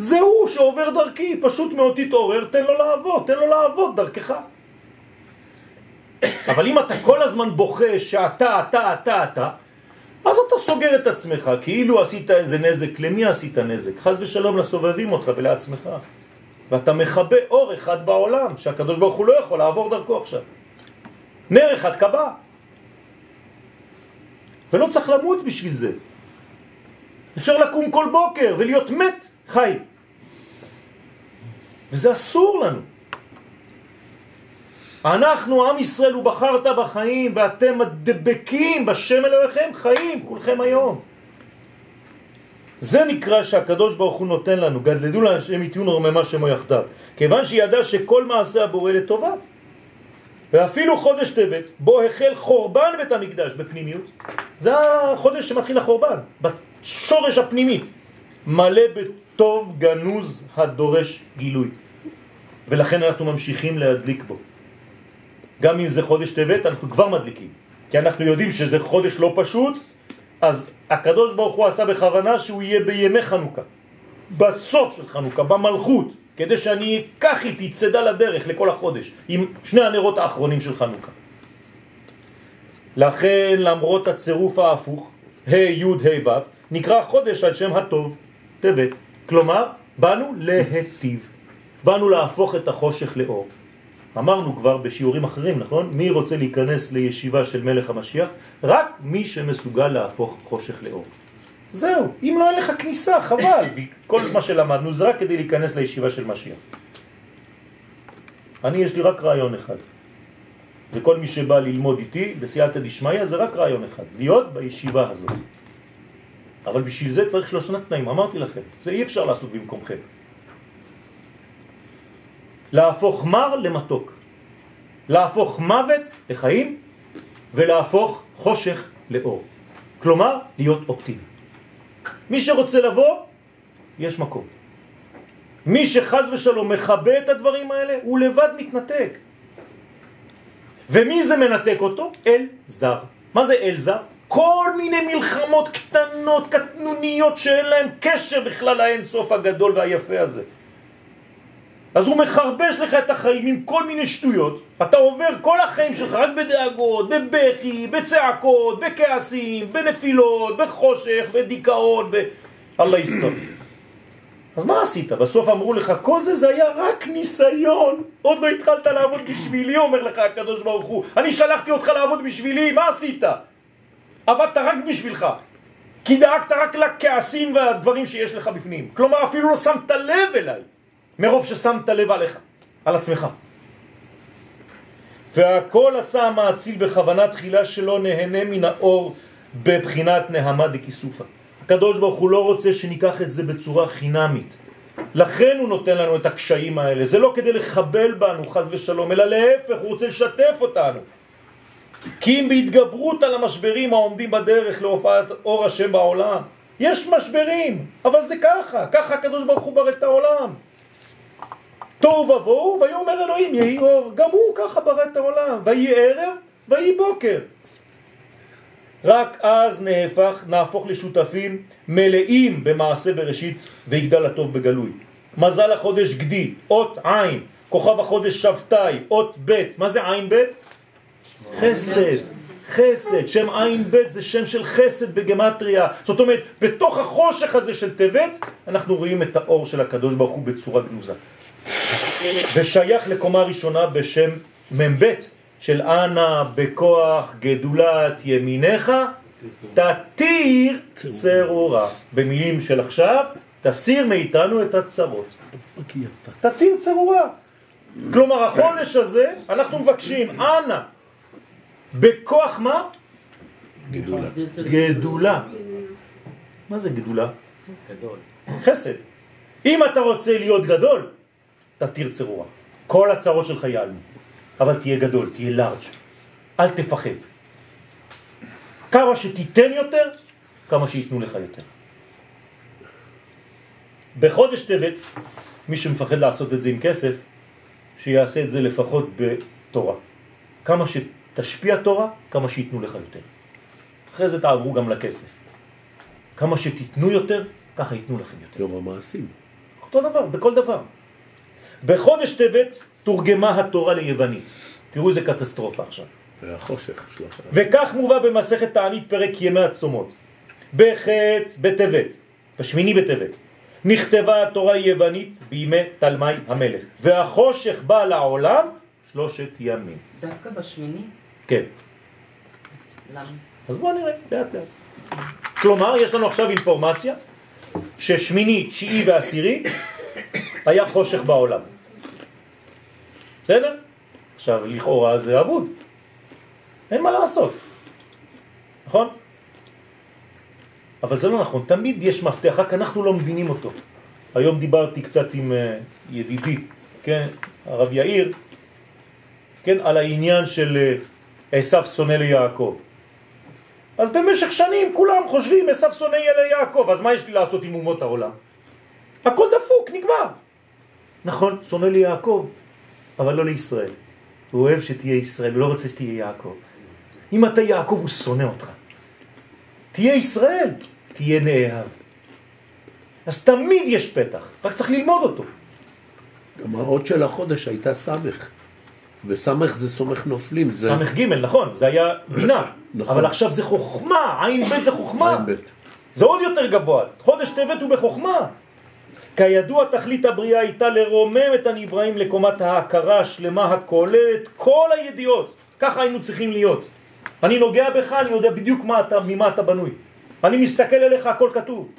זה הוא שעובר דרכי, פשוט מאוד תתעורר, תן לו לעבוד, תן לו לעבוד דרכך. אבל אם אתה כל הזמן בוכה שאתה, אתה, אתה, אתה, אז אתה סוגר את עצמך, כאילו עשית איזה נזק, למי עשית נזק? חז ושלום לסובבים אותך ולעצמך. ואתה מכבה אור אחד בעולם, שהקדוש ברוך הוא לא יכול לעבור דרכו עכשיו. נר אחד קבע. ולא צריך למות בשביל זה. אפשר לקום כל בוקר ולהיות מת חי. וזה אסור לנו. אנחנו, עם ישראל, הוא בחרת בחיים, ואתם מדבקים בשם אלוהיכם חיים, כולכם היום. זה נקרא שהקדוש ברוך הוא נותן לנו, גדלדו להשם יתיון רוממה שמו יחדיו, כיוון שידע שכל מעשה הבורא לטובה. ואפילו חודש טבת, בו החל חורבן בית המקדש בפנימיות, זה החודש שמתחיל החורבן, בשורש הפנימי, מלא בטוב גנוז הדורש גילוי. ולכן אנחנו ממשיכים להדליק בו. גם אם זה חודש טבת, אנחנו כבר מדליקים. כי אנחנו יודעים שזה חודש לא פשוט, אז הקדוש ברוך הוא עשה בכוונה שהוא יהיה בימי חנוכה. בסוף של חנוכה, במלכות, כדי שאני אקח איתי צדה לדרך לכל החודש, עם שני הנרות האחרונים של חנוכה. לכן למרות הצירוף ההפוך, ה' י' ה' ו', נקרא חודש על שם הטוב, טבת. כלומר, באנו להטיב, באנו להפוך את החושך לאור. אמרנו כבר בשיעורים אחרים, נכון? מי רוצה להיכנס לישיבה של מלך המשיח? רק מי שמסוגל להפוך חושך לאור. זהו, אם לא אין לך כניסה, חבל. כל מה שלמדנו זה רק כדי להיכנס לישיבה של משיח. אני, יש לי רק רעיון אחד. וכל מי שבא ללמוד איתי בסייעתא דשמיא זה רק רעיון אחד, להיות בישיבה הזאת. אבל בשביל זה צריך שלושה תנאים, אמרתי לכם, זה אי אפשר לעשות במקומכם. להפוך מר למתוק, להפוך מוות לחיים ולהפוך חושך לאור. כלומר, להיות אופטימי. מי שרוצה לבוא, יש מקום. מי שחז ושלום מכבה את הדברים האלה, הוא לבד מתנתק. ומי זה מנתק אותו? אל זר. מה זה אל זר? כל מיני מלחמות קטנות, קטנוניות, שאין להן קשר בכלל לאינסוף הגדול והיפה הזה. אז הוא מחרבש לך את החיים עם כל מיני שטויות, אתה עובר כל החיים שלך רק בדאגות, בבכי, בצעקות, בכעסים, בנפילות, בחושך, בדיכאון, ב... אללה יסתום. אז מה עשית? בסוף אמרו לך, כל זה זה היה רק ניסיון, עוד לא התחלת לעבוד בשבילי, אומר לך הקדוש ברוך הוא, אני שלחתי אותך לעבוד בשבילי, מה עשית? עבדת רק בשבילך, כי דאגת רק לכעסים והדברים שיש לך בפנים, כלומר אפילו לא שמת לב אליי. מרוב ששמת לב עליך, על עצמך. והכל עשה המאציל בכוונה תחילה שלא נהנה מן האור בבחינת נהמה דכיסופה. הקדוש ברוך הוא לא רוצה שניקח את זה בצורה חינמית. לכן הוא נותן לנו את הקשיים האלה. זה לא כדי לחבל בנו, חז ושלום, אלא להפך, הוא רוצה לשתף אותנו. כי אם בהתגברות על המשברים העומדים בדרך להופעת אור השם בעולם, יש משברים, אבל זה ככה, ככה הקדוש ברוך הוא ברא את העולם. תוהו ובוהו, ויאמר אלוהים יהי אור, גם הוא ככה ברא את העולם, ויהי ערב, ויהי בוקר. רק אז נהפך, נהפוך לשותפים מלאים במעשה בראשית ויגדל הטוב בגלוי. מזל החודש גדי, אות עין, כוכב החודש שבתאי, אות ב', מה זה עין ב'? חסד, חסד, שם עין ב' זה שם של חסד בגמטריה. זאת אומרת, בתוך החושך הזה של טבת, אנחנו רואים את האור של הקדוש ברוך הוא בצורה גנוזה. ושייך לקומה ראשונה בשם מ"ב של אנא בכוח גדולת ימיניך תתיר צרורה. במילים של עכשיו, תסיר מאיתנו את הצרות. תתיר צרורה. כלומר, החודש הזה, אנחנו מבקשים, אנא, בכוח מה? גדולה. גדולה. מה זה גדולה? חסד. אם אתה רוצה להיות גדול, תתיר צרורה. כל הצרות שלך ייעלמו. אבל תהיה גדול, תהיה לארג'. אל תפחד. כמה שתיתן יותר, כמה שייתנו לך יותר. בחודש טבת, מי שמפחד לעשות את זה עם כסף, שיעשה את זה לפחות בתורה. כמה שתשפיע תורה, כמה שייתנו לך יותר. אחרי זה תעברו גם לכסף. כמה שתיתנו יותר, ככה ייתנו לכם יותר. יום המעשים. אותו דבר, בכל דבר. בחודש טבת תורגמה התורה ליוונית. תראו איזה קטסטרופה עכשיו. והחושך שלושה. וכך מובא במסכת תענית פרק ימי הצומות. בחטא בטבת, בשמיני בטבת, נכתבה התורה היוונית בימי תלמי המלך, והחושך בא לעולם שלושת ימים. דווקא בשמיני? כן. למה? אז בואו נראה, לאט לאט. כלומר, יש לנו עכשיו אינפורמציה ששמיני, תשיעי ועשירי היה חושך בעולם. בסדר? עכשיו, לכאורה זה אבוד. אין מה לעשות. נכון? אבל זה לא נכון, תמיד יש מפתח, רק אנחנו לא מבינים אותו. היום דיברתי קצת עם אה, ידידי, כן, הרב יאיר, כן, על העניין של אה, עשיו שונא ליעקב. אז במשך שנים כולם חושבים עשיו שונא ליעקב, אז מה יש לי לעשות עם אומות העולם? הכל דפוק, נגמר. נכון, שונא ליעקב, אבל לא לישראל. הוא אוהב שתהיה ישראל, הוא לא רוצה שתהיה יעקב. אם אתה יעקב, הוא שונא אותך. תהיה ישראל, תהיה נאהב. אז תמיד יש פתח, רק צריך ללמוד אותו. גם האות של החודש הייתה סמך. וסמך זה סומך נופלים. זה סמך ג' נכון, זה היה בינה, נכון. אבל עכשיו זה חוכמה, עין ב' זה חוכמה. זה עוד יותר גבוה, חודש טבת הוא בחוכמה. כידוע תכלית הבריאה הייתה לרומם את הנבראים לקומת ההכרה השלמה הכוללת כל הידיעות. ככה היינו צריכים להיות. אני נוגע בך, אני יודע בדיוק מה אתה, ממה אתה בנוי. אני מסתכל אליך, הכל כתוב.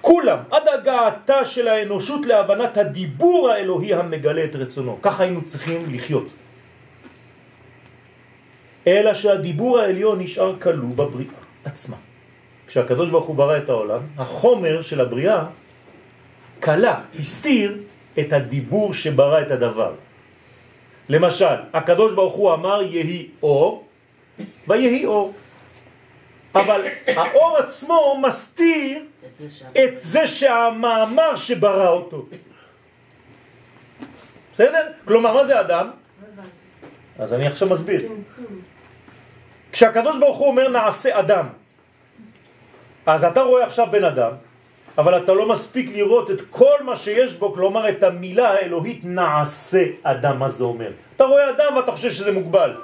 כולם, עד הגעתה של האנושות להבנת הדיבור האלוהי המגלה את רצונו. ככה היינו צריכים לחיות. אלא שהדיבור העליון נשאר כלוא בבריאה עצמה. כשהקדוש ברוך הוא ברא את העולם, החומר של הבריאה קלה, הסתיר את הדיבור שברא את הדבר. למשל, הקדוש ברוך הוא אמר יהי אור, ויהי אור. אבל האור עצמו מסתיר את זה שהמאמר שברא אותו. בסדר? כלומר, מה זה אדם? אז אני עכשיו מסביר. כשהקדוש ברוך הוא אומר נעשה אדם, אז אתה רואה עכשיו בן אדם, אבל אתה לא מספיק לראות את כל מה שיש בו, כלומר את המילה האלוהית נעשה אדם, מה זה אומר? אתה רואה אדם ואתה חושב שזה מוגבל.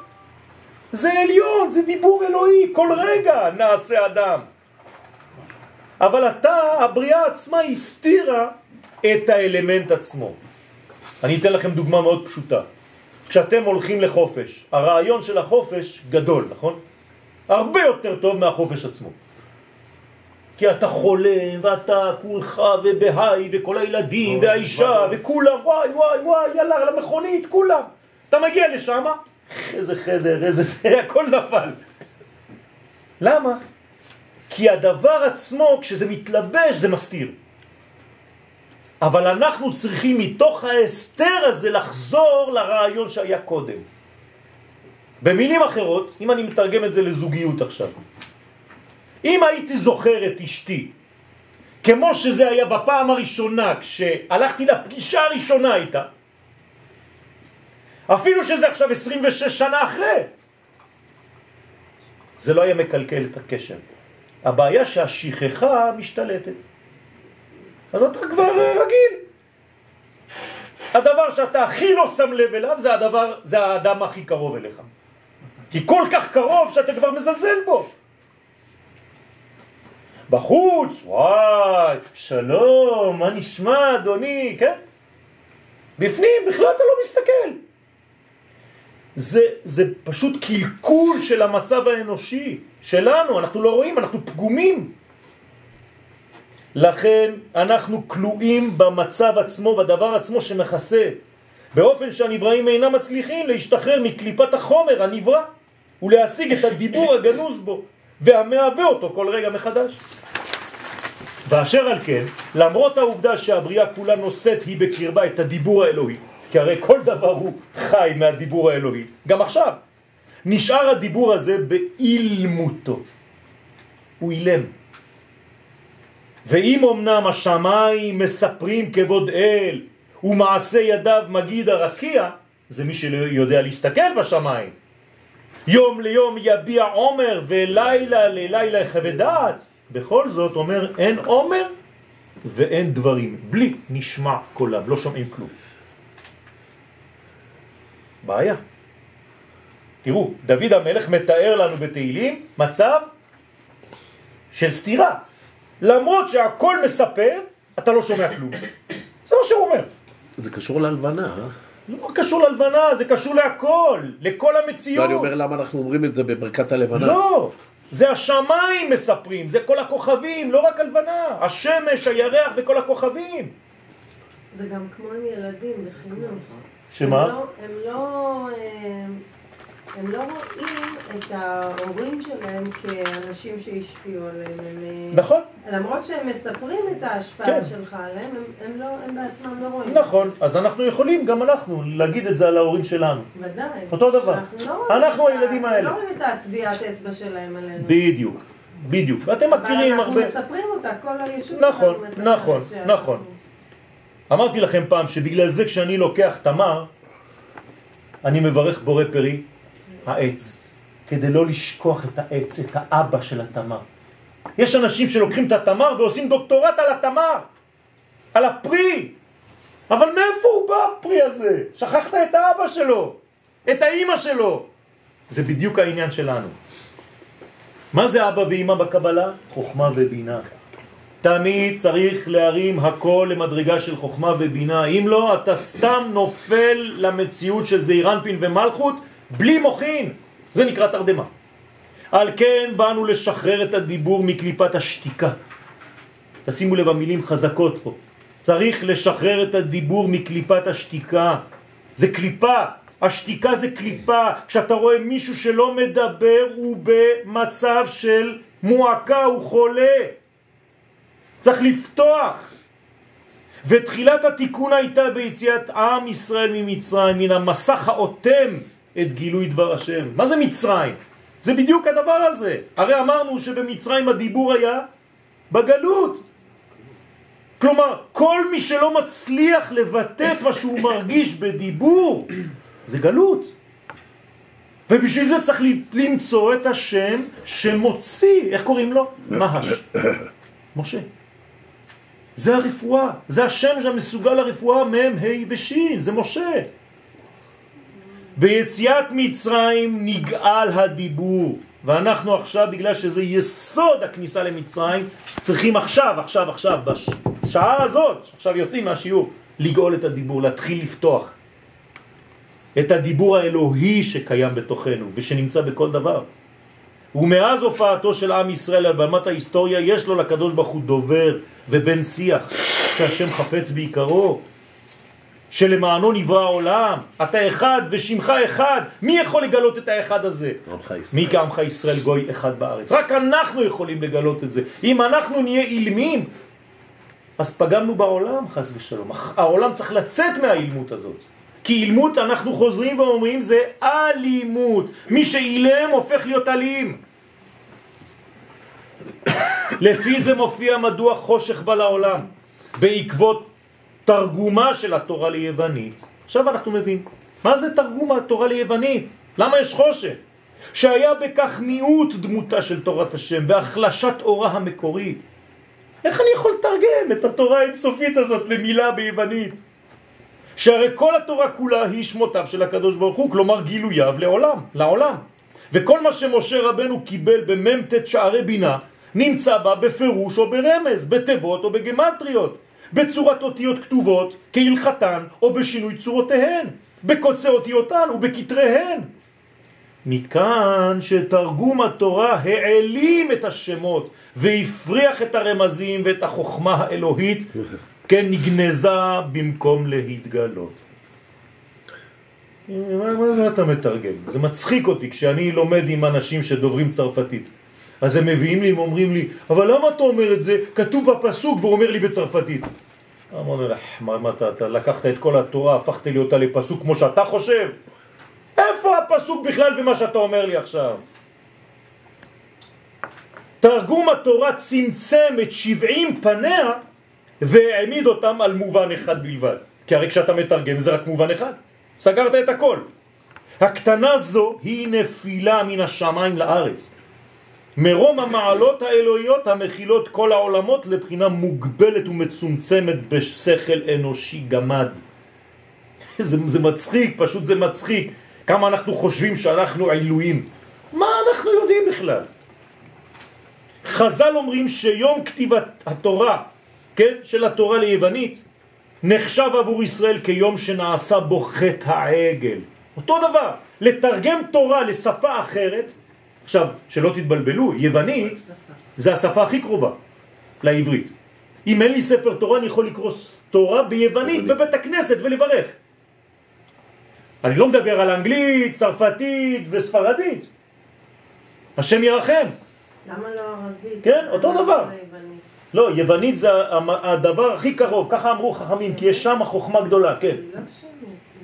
זה עליון, זה דיבור אלוהי, כל רגע נעשה אדם. אבל אתה, הבריאה עצמה הסתירה את האלמנט עצמו. אני אתן לכם דוגמה מאוד פשוטה. כשאתם הולכים לחופש, הרעיון של החופש גדול, נכון? הרבה יותר טוב מהחופש עצמו. כי אתה חולם, ואתה כולך ובהי, וכל הילדים, והאישה, וכולם, וואי, וואי, וואי, יאללה, למכונית, כולם. אתה מגיע לשם, איזה חדר, איזה זה, הכל נפל. למה? כי הדבר עצמו, כשזה מתלבש, זה מסתיר. אבל אנחנו צריכים מתוך ההסתר הזה לחזור לרעיון שהיה קודם. במילים אחרות, אם אני מתרגם את זה לזוגיות עכשיו, אם הייתי זוכר את אשתי, כמו שזה היה בפעם הראשונה, כשהלכתי לפגישה הראשונה איתה, אפילו שזה עכשיו 26 שנה אחרי, זה לא היה מקלקל את הקשר. הבעיה שהשכחה משתלטת. אז אתה כבר רגיל. הדבר שאתה הכי לא שם לב אליו זה הדבר, זה האדם הכי קרוב אליך. כי כל כך קרוב שאתה כבר מזלזל בו. בחוץ, וואי, שלום, מה נשמע אדוני, כן? בפנים בכלל אתה לא מסתכל. זה, זה פשוט קלקול של המצב האנושי שלנו, אנחנו לא רואים, אנחנו פגומים. לכן אנחנו כלואים במצב עצמו, בדבר עצמו שמכסה, באופן שהנבראים אינם מצליחים להשתחרר מקליפת החומר הנברא ולהשיג את הדיבור הגנוז בו והמהווה אותו כל רגע מחדש. ואשר על כן, למרות העובדה שהבריאה כולה נושאת היא בקרבה את הדיבור האלוהי, כי הרי כל דבר הוא חי מהדיבור האלוהי, גם עכשיו, נשאר הדיבור הזה באילמותו. הוא אילם. ואם אמנם השמיים מספרים כבוד אל ומעשה ידיו מגיד הרקיע, זה מי שיודע להסתכל בשמיים. יום ליום יביע עומר ולילה ללילה יחווה דעת. בכל זאת אומר אין עומר ואין דברים. בלי נשמע קולם, לא שומעים כלום. בעיה. תראו, דוד המלך מתאר לנו בתהילים מצב של סתירה. למרות שהכל מספר, אתה לא שומע כלום. זה מה שהוא אומר. זה קשור להלבנה, אה? לא קשור ללבנה, זה קשור להכל, לכל המציאות. לא, אני אומר למה אנחנו אומרים את זה בברכת הלבנה. לא, זה השמיים מספרים, זה כל הכוכבים, לא רק הלבנה. השמש, הירח וכל הכוכבים. זה גם כמו עם ילדים בחינוך. שמה? הם לא, הם לא, אה, הם לא רואים את ההורים שלהם כאנשים שהשפיעו עליהם. הם, אה, נכון. למרות שהם מספרים את ההשפעה כן. שלך עליהם, הם, הם, לא, הם בעצמם לא רואים. נכון, אז אנחנו יכולים, גם אנחנו, להגיד את זה על ההורים שלנו. ודאי. אותו דבר. אנחנו לא אנחנו הילדים האלה. לא רואים את הטביעת אצבע שלהם עלינו. בדיוק, בדיוק. ואתם מכירים אבל אנחנו הרבה... מספרים אותה, כל היישוב נכון, נכון, נכון. אמרתי לכם פעם שבגלל זה כשאני לוקח תמר, אני מברך בורא פרי, העץ, כדי לא לשכוח את העץ, את האבא של התמר. יש אנשים שלוקחים את התמר ועושים דוקטורט על התמר, על הפרי. אבל מאיפה הוא בא הפרי הזה? שכחת את האבא שלו, את האימא שלו. זה בדיוק העניין שלנו. מה זה אבא ואימא בקבלה? חוכמה ובינה. תמיד צריך להרים הכל למדרגה של חוכמה ובינה. אם לא, אתה סתם נופל למציאות של זעירנפין ומלכות בלי מוכין. זה נקרא תרדמה. על כן באנו לשחרר את הדיבור מקליפת השתיקה. תשימו לב, המילים חזקות פה. צריך לשחרר את הדיבור מקליפת השתיקה. זה קליפה. השתיקה זה קליפה. כשאתה רואה מישהו שלא מדבר, הוא במצב של מועקה, הוא חולה. צריך לפתוח. ותחילת התיקון הייתה ביציאת עם ישראל ממצרים, מן המסך האותם את גילוי דבר השם. מה זה מצרים? זה בדיוק הדבר הזה. הרי אמרנו שבמצרים הדיבור היה בגלות. כלומר, כל מי שלא מצליח לבטא את מה שהוא מרגיש בדיבור, זה גלות. ובשביל זה צריך למצוא את השם שמוציא, איך קוראים לו? מהש. משה. זה הרפואה, זה השם שמסוגל לרפואה מהם ה' וש', זה משה. ביציאת מצרים נגאל הדיבור, ואנחנו עכשיו, בגלל שזה יסוד הכניסה למצרים, צריכים עכשיו, עכשיו, עכשיו, בשעה הזאת, עכשיו יוצאים מהשיעור, לגאול את הדיבור, להתחיל לפתוח את הדיבור האלוהי שקיים בתוכנו ושנמצא בכל דבר. ומאז הופעתו של עם ישראל על במת ההיסטוריה יש לו לקדוש ברוך הוא דובר ובן שיח שהשם חפץ בעיקרו שלמענו נברא העולם אתה אחד ושמך אחד מי יכול לגלות את האחד הזה? מי כעמך ישראל גוי אחד בארץ רק אנחנו יכולים לגלות את זה אם אנחנו נהיה אילמים אז פגמנו בעולם, חס ושלום. העולם צריך לצאת מהאילמות הזאת. כי אילמות, אנחנו חוזרים ואומרים, זה אלימות. מי שאילם הופך להיות אלים. לפי זה מופיע מדוע חושך בא לעולם, בעקבות תרגומה של התורה ליוונית. עכשיו אנחנו מבין, מה זה תרגום התורה ליוונית? למה יש חושך? שהיה בכך מיעוט דמותה של תורת השם והחלשת אורה המקורי. איך אני יכול לתרגם את התורה האינסופית הזאת למילה ביוונית? שהרי כל התורה כולה היא שמותיו של הקדוש ברוך הוא, כלומר גילוייו לעולם, לעולם. וכל מה שמשה רבנו קיבל במ"ט שערי בינה, נמצא בה בפירוש או ברמז, בתיבות או בגמטריות, בצורת אותיות כתובות כהלכתן או בשינוי צורותיהן, בקוצי אותיותן ובכתריהן. מכאן שתרגום התורה העלים את השמות והפריח את הרמזים ואת החוכמה האלוהית, כן, נגנזה במקום להתגלות. מה, מה זה אתה מתרגם? זה מצחיק אותי כשאני לומד עם אנשים שדוברים צרפתית. אז הם מביאים לי, הם אומרים לי, אבל למה אתה אומר את זה? כתוב בפסוק והוא אומר לי בצרפתית. אמרנו לך, מה, אתה, אתה לקחת את כל התורה, הפכת לי אותה לפסוק כמו שאתה חושב? איפה הפסוק בכלל ומה שאתה אומר לי עכשיו? תרגום התורה צמצם את שבעים פניה והעמיד אותם על מובן אחד בלבד. כי הרי כשאתה מתרגם זה רק מובן אחד. סגרת את הכל. הקטנה זו היא נפילה מן השמיים לארץ. מרום המעלות האלוהיות המכילות כל העולמות לבחינה מוגבלת ומצומצמת בשכל אנושי גמד. זה, זה מצחיק, פשוט זה מצחיק. כמה אנחנו חושבים שאנחנו עילויים. מה אנחנו יודעים בכלל? חז"ל אומרים שיום כתיבת התורה, כן, של התורה ליוונית, נחשב עבור ישראל כיום שנעשה בו חטא העגל. אותו דבר, לתרגם תורה לשפה אחרת, עכשיו, שלא תתבלבלו, יוונית זה השפה הכי קרובה לעברית. אם אין לי ספר תורה, אני יכול לקרוא תורה ביוונית בבית הכנסת ולברך. אני לא מדבר על אנגלית, צרפתית וספרדית. השם ירחם. למה לא ערבית? כן, אותו למה דבר. לא יוונית? לא, זה הדבר הכי קרוב, ככה אמרו חכמים, כי יש שם חוכמה גדולה, כן. לא.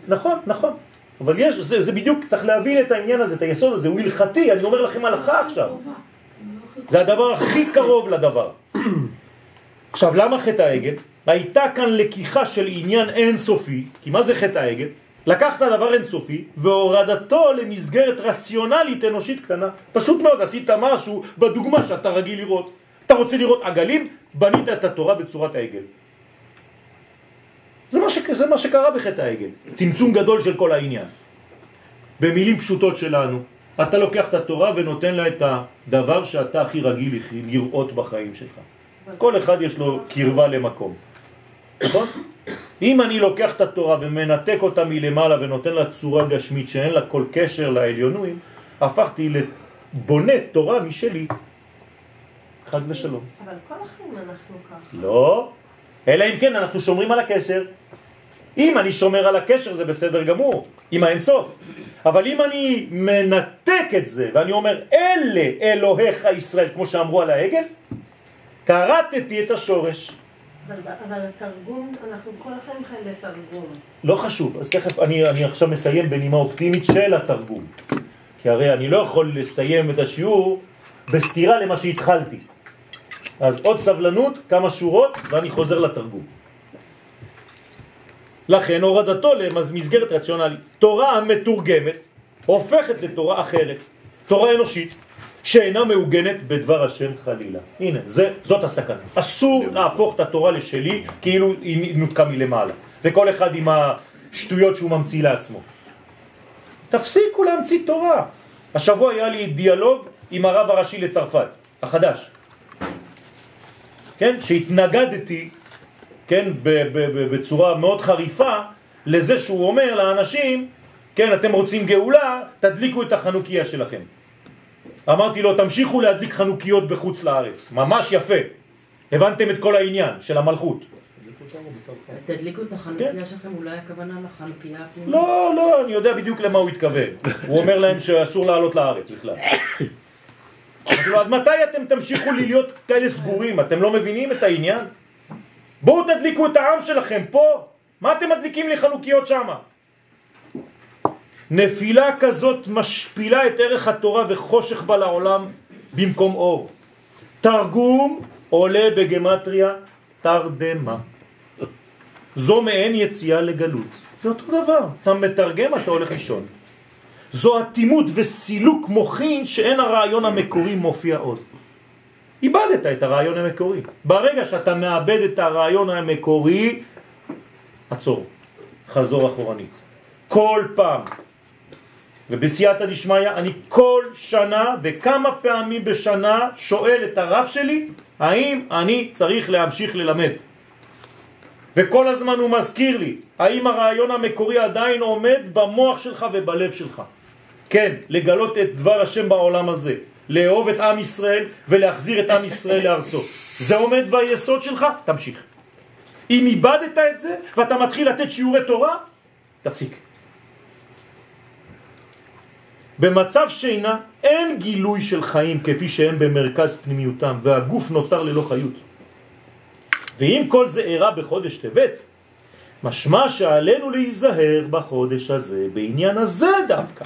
נכון, נכון. אבל יש, זה, זה בדיוק, צריך להבין את העניין הזה, את היסוד הזה, הוא הלכתי, אני אומר לכם הלכה עכשיו. זה הדבר הכי קרוב לדבר. עכשיו, למה חטא העגל? הייתה כאן לקיחה של עניין אינסופי, כי מה זה חטא העגל? לקחת דבר אינסופי והורדתו למסגרת רציונלית אנושית קטנה. פשוט מאוד, עשית משהו בדוגמה שאתה רגיל לראות. אתה רוצה לראות עגלים? בנית את התורה בצורת העגל. זה מה, ש... זה מה שקרה בחטא העגל. צמצום גדול של כל העניין. במילים פשוטות שלנו, אתה לוקח את התורה ונותן לה את הדבר שאתה הכי רגיל לראות בחיים שלך. כל אחד יש לו קרבה למקום. נכון? אם אני לוקח את התורה ומנתק אותה מלמעלה ונותן לה צורה גשמית שאין לה כל קשר לעליונויים, הפכתי לבונה תורה משלי. חז ושלום. אבל כל החיים אנחנו ככה. לא, אלא אם כן אנחנו שומרים על הקשר. אם אני שומר על הקשר זה בסדר גמור, עם האינסוף. אבל אם אני מנתק את זה ואני אומר אלה אלוהיך ישראל, כמו שאמרו על העגל, קרטתי את השורש. אבל, אבל התרגום, אנחנו כל החיים חיים בתרגום. לא חשוב, אז תכף אני, אני עכשיו מסיים בנימה אופטימית של התרגום. כי הרי אני לא יכול לסיים את השיעור בסתירה למה שהתחלתי. אז עוד סבלנות, כמה שורות, ואני חוזר לתרגום. לכן הורדתו למסגרת רציונלית. תורה מתורגמת הופכת לתורה אחרת, תורה אנושית, שאינה מעוגנת בדבר השם חלילה. הנה, זה, זאת הסכנה. אסור להפוך את התורה לשלי כאילו היא נותקה מלמעלה. וכל אחד עם השטויות שהוא ממציא לעצמו. תפסיקו להמציא תורה. השבוע היה לי דיאלוג עם הרב הראשי לצרפת, החדש. כן? שהתנגדתי, כן, בצורה מאוד חריפה, לזה שהוא אומר לאנשים, כן, אתם רוצים גאולה, תדליקו את החנוכיה שלכם. אמרתי לו, תמשיכו להדליק חנוכיות בחוץ לארץ. ממש יפה. הבנתם את כל העניין של המלכות. תדליקו את החנוכיה שלכם, אולי הכוונה לחנוכיה? לא, לא, אני יודע בדיוק למה הוא התכוון. הוא אומר להם שאסור לעלות לארץ בכלל. אמרתי לו, עד מתי אתם תמשיכו להיות כאלה סגורים? אתם לא מבינים את העניין? בואו תדליקו את העם שלכם פה. מה אתם מדליקים לי חנוכיות שם? נפילה כזאת משפילה את ערך התורה וחושך בה לעולם במקום אור. תרגום עולה בגמטריה תרדמה. זו מעין יציאה לגלות. זה אותו דבר, אתה מתרגם, אתה הולך לישון. זו אטימות וסילוק מוחין שאין הרעיון המקורי מופיע עוד. איבדת את הרעיון המקורי. ברגע שאתה מאבד את הרעיון המקורי, עצור, חזור אחורנית. כל פעם. ובסייעתא דשמיא אני כל שנה וכמה פעמים בשנה שואל את הרב שלי האם אני צריך להמשיך ללמד. וכל הזמן הוא מזכיר לי האם הרעיון המקורי עדיין עומד במוח שלך ובלב שלך. כן, לגלות את דבר השם בעולם הזה, לאהוב את עם ישראל ולהחזיר את עם ישראל לארצו. זה עומד ביסוד שלך? תמשיך. אם איבדת את זה ואתה מתחיל לתת שיעורי תורה, תפסיק. במצב שינה אין גילוי של חיים כפי שהם במרכז פנימיותם והגוף נותר ללא חיות. ואם כל זה אירע בחודש טבת, משמע שעלינו להיזהר בחודש הזה, בעניין הזה דווקא,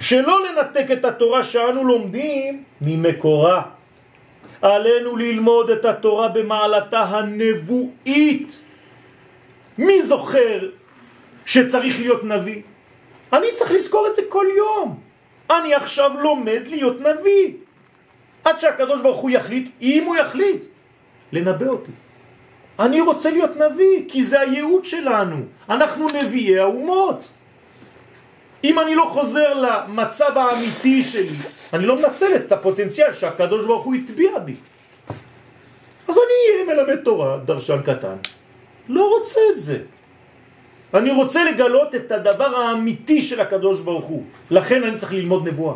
שלא לנתק את התורה שאנו לומדים ממקורה. עלינו ללמוד את התורה במעלתה הנבואית. מי זוכר שצריך להיות נביא? אני צריך לזכור את זה כל יום. אני עכשיו לומד להיות נביא. עד שהקדוש ברוך הוא יחליט, אם הוא יחליט, לנבא אותי. אני רוצה להיות נביא, כי זה הייעוד שלנו. אנחנו נביאי האומות. אם אני לא חוזר למצב האמיתי שלי, אני לא מנצל את הפוטנציאל שהקדוש ברוך הוא הטביע בי. אז אני אהיה מלמד תורה, דרשן קטן. לא רוצה את זה. אני רוצה לגלות את הדבר האמיתי של הקדוש ברוך הוא. לכן אני צריך ללמוד נבואה.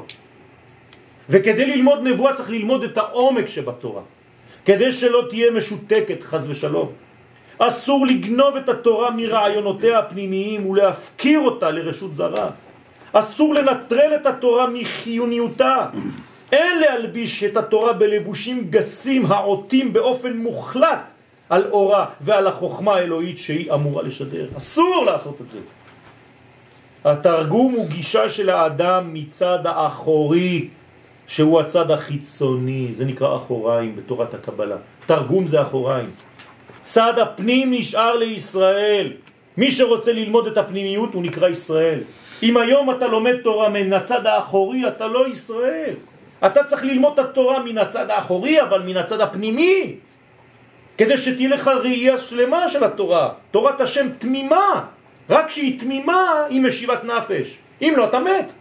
וכדי ללמוד נבואה צריך ללמוד את העומק שבתורה. כדי שלא תהיה משותקת, חז ושלום. אסור לגנוב את התורה מרעיונותיה הפנימיים ולהפקיר אותה לרשות זרה. אסור לנטרל את התורה מחיוניותה. אין להלביש את התורה בלבושים גסים העותים באופן מוחלט על אורה ועל החוכמה האלוהית שהיא אמורה לשדר. אסור לעשות את זה. התרגום הוא גישה של האדם מצד האחורי, שהוא הצד החיצוני, זה נקרא אחוריים בתורת הקבלה. תרגום זה אחוריים. צד הפנים נשאר לישראל. מי שרוצה ללמוד את הפנימיות הוא נקרא ישראל. אם היום אתה לומד תורה מן הצד האחורי, אתה לא ישראל. אתה צריך ללמוד את התורה מן הצד האחורי, אבל מן הצד הפנימי. כדי שתהיה לך ראייה שלמה של התורה. תורת השם תמימה. רק כשהיא תמימה היא משיבת נפש. אם לא, אתה מת.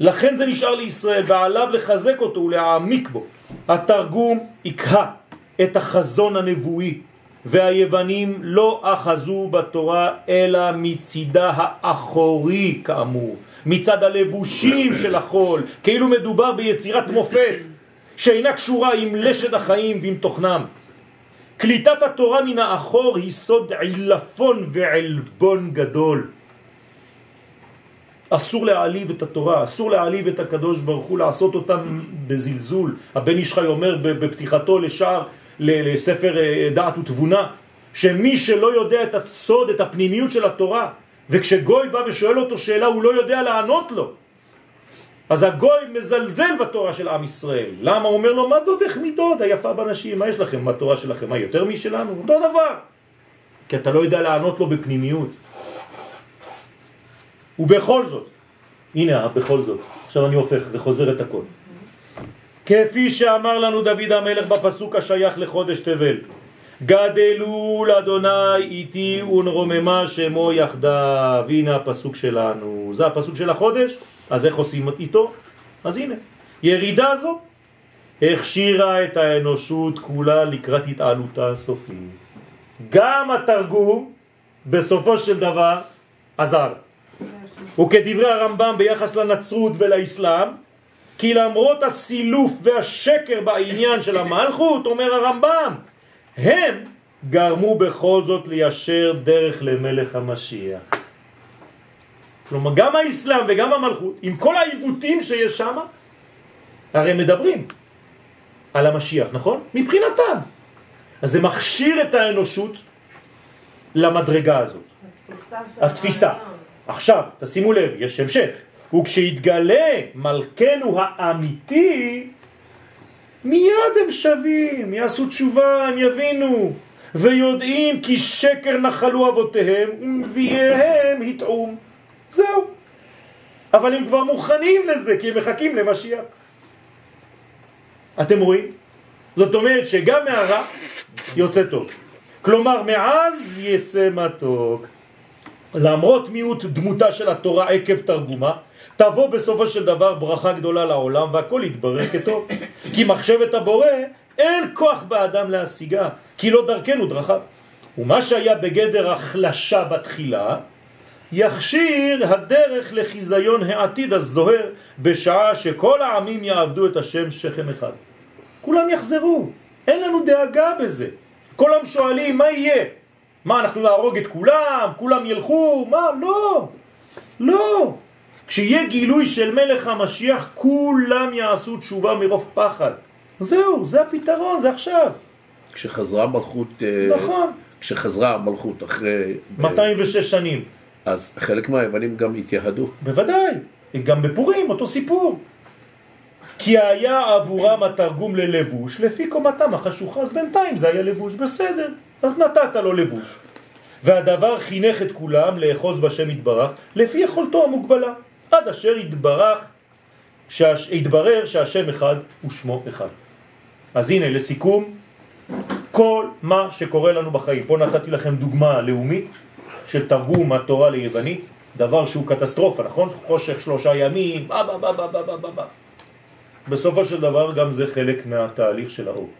לכן זה נשאר לישראל, ועליו לחזק אותו ולהעמיק בו. התרגום יקהה את החזון הנבואי, והיוונים לא אחזו בתורה אלא מצידה האחורי כאמור, מצד הלבושים של החול, כאילו מדובר ביצירת מופת, שאינה קשורה עם לשד החיים ועם תוכנם. קליטת התורה מן האחור היא סוד עילפון ועלבון גדול. אסור להעליב את התורה, אסור להעליב את הקדוש ברוך הוא, לעשות אותם בזלזול. הבן איש חי אומר בפתיחתו לשער, לספר אה, דעת ותבונה, שמי שלא יודע את הסוד, את הפנימיות של התורה, וכשגוי בא ושואל אותו שאלה הוא לא יודע לענות לו, אז הגוי מזלזל בתורה של עם ישראל. למה? הוא אומר לו, מה דודך מדוד היפה בנשים? מה יש לכם? מה התורה שלכם? מה יותר משלנו? אותו דבר. כי אתה לא יודע לענות לו בפנימיות. ובכל זאת, הנה בכל זאת, עכשיו אני הופך וחוזר את הכל. כפי שאמר לנו דוד המלך בפסוק השייך לחודש תבל, גדלו לאדוני איתי ונרוממה שמו יחדיו. הנה הפסוק שלנו. זה הפסוק של החודש, אז איך עושים איתו? אז הנה, ירידה זו הכשירה את האנושות כולה לקראת התעלותה הסופית. גם התרגום בסופו של דבר עזר. וכדברי הרמב"ם ביחס לנצרות ולאסלאם, כי למרות הסילוף והשקר בעניין של המלכות, אומר הרמב"ם, הם גרמו בכל זאת ליישר דרך למלך המשיח. כלומר, גם האסלאם וגם המלכות, עם כל העיוותים שיש שם, הרי מדברים על המשיח, נכון? מבחינתם. אז זה מכשיר את האנושות למדרגה הזאת. התפיסה התפיסה. עכשיו, תשימו לב, יש המשך. וכשיתגלה מלכנו האמיתי, מיד הם שווים, יעשו תשובה, הם יבינו, ויודעים כי שקר נחלו אבותיהם, ונביאיהם הטעום. זהו. אבל הם כבר מוכנים לזה, כי הם מחכים למשיח. אתם רואים? זאת אומרת שגם מהרע יוצא טוב. כלומר, מעז יצא מתוק. למרות מיעוט דמותה של התורה עקב תרגומה, תבוא בסופו של דבר ברכה גדולה לעולם והכל יתברר כטוב. כי מחשבת הבורא אין כוח באדם להשיגה, כי לא דרכנו דרכיו. ומה שהיה בגדר החלשה בתחילה, יכשיר הדרך לחיזיון העתיד הזוהר בשעה שכל העמים יעבדו את השם שכם אחד. כולם יחזרו, אין לנו דאגה בזה. כולם שואלים מה יהיה? מה, אנחנו נהרוג את כולם? כולם ילכו? מה? לא, לא. כשיהיה גילוי של מלך המשיח, כולם יעשו תשובה מרוב פחד. זהו, זה הפתרון, זה עכשיו. כשחזרה המלכות, אה, נכון. כשחזרה המלכות אחרי... 206 שנים. אז חלק מהיוונים גם התייהדו. בוודאי, גם בפורים, אותו סיפור. כי היה עבורם התרגום ללבוש לפי קומתם החשוכה, אז בינתיים זה היה לבוש, בסדר, אז נתת לו לבוש. והדבר חינך את כולם לאחוז בשם יתברך לפי יכולתו המוגבלה, עד אשר יתברך, שהש... יתברר שהשם אחד ושמו אחד. אז הנה, לסיכום, כל מה שקורה לנו בחיים, פה נתתי לכם דוגמה לאומית של תרגום התורה ליוונית, דבר שהוא קטסטרופה, נכון? חושך שלושה ימים, בא בא בא בא בא בא בא בא. בסופו של דבר גם זה חלק מהתהליך של האור.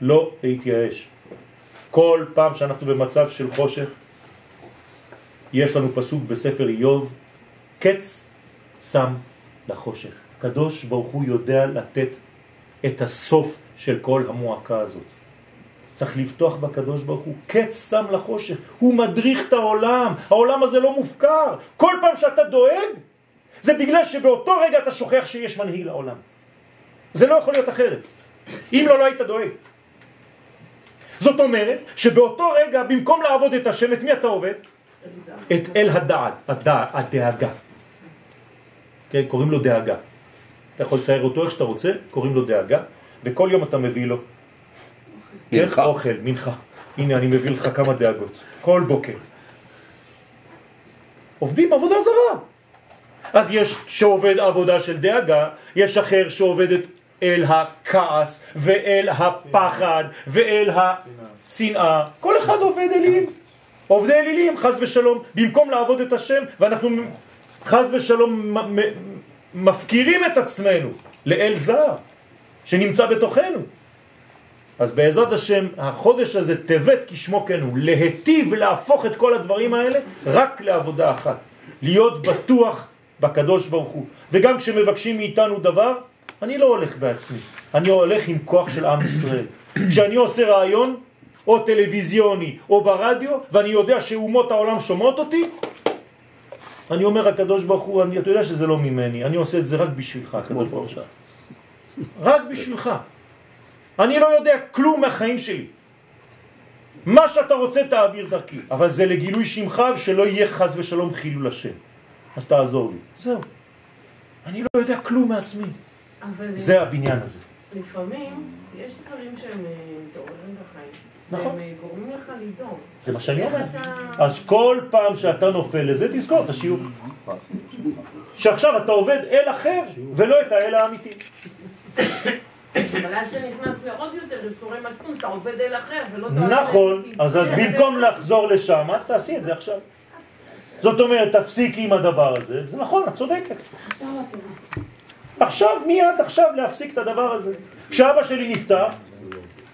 לא להתייאש. כל פעם שאנחנו במצב של חושך, יש לנו פסוק בספר איוב, קץ שם לחושך. הקדוש ברוך הוא יודע לתת את הסוף של כל המועקה הזאת. צריך לפתוח בקדוש ברוך הוא, קץ שם לחושך, הוא מדריך את העולם, העולם הזה לא מופקר. כל פעם שאתה דואג, זה בגלל שבאותו רגע אתה שוכח שיש מנהיג לעולם. זה לא יכול להיות אחרת. אם לא, לא היית דואג. זאת אומרת שבאותו רגע, במקום לעבוד את השם, את מי אתה עובד? את אל הדעת, הדע, הדאגה. כן, קוראים לו דאגה. אתה יכול לצייר אותו איך שאתה רוצה, קוראים לו דאגה, וכל יום אתה מביא לו כן, מנחה. אוכל, מנחה. הנה, אני מביא לך כמה דאגות. כל בוקר. עובדים עבודה זרה. אז יש שעובד עבודה של דאגה, יש אחר שעובדת אל הכעס ואל הפחד ואל השנאה. כל אחד עובד אלים. עובדי אלילים, חז ושלום, במקום לעבוד את השם, ואנחנו חז ושלום מפקירים את עצמנו לאל זר שנמצא בתוכנו. אז בעזרת השם, החודש הזה, טבת כשמו כן הוא, להטיב ולהפוך את כל הדברים האלה רק לעבודה אחת. להיות בטוח בקדוש ברוך הוא. וגם כשמבקשים מאיתנו דבר, אני לא הולך בעצמי, אני הולך עם כוח של עם ישראל. כשאני עושה רעיון, או טלוויזיוני, או ברדיו, ואני יודע שאומות העולם שומעות אותי, אני אומר, הקדוש ברוך הוא, אני, אתה יודע שזה לא ממני, אני עושה את זה רק בשבילך, הקדוש ברוך הוא. רק בשבילך. אני לא יודע כלום מהחיים שלי. מה שאתה רוצה תעביר דרכי, אבל זה לגילוי שמך ושלא יהיה חז ושלום חילול השם. אז תעזור לי. זהו. אני לא יודע כלום מעצמי. אבל זה הבניין הזה. לפעמים יש דברים שהם אה, מתעוררים בחיים. נכון. והם אה, גורמים לך לדאוג. זה מה שאני אומר. אתה- אז כל פעם שאתה נופל לזה, תזכור את השיעור. שעכשיו אתה עובד אל אחר, ולא את האל האמיתי. אבל אז זה נכנס לעוד יותר איסורי מצפון, שאתה עובד אל אחר ולא את האל נכון. אז אז במקום לחזור לשם, תעשי את זה עכשיו. זאת אומרת, תפסיקי עם הדבר הזה, זה נכון, את צודקת. עכשיו, מיד עכשיו להפסיק את הדבר הזה. כשאבא שלי נפטר,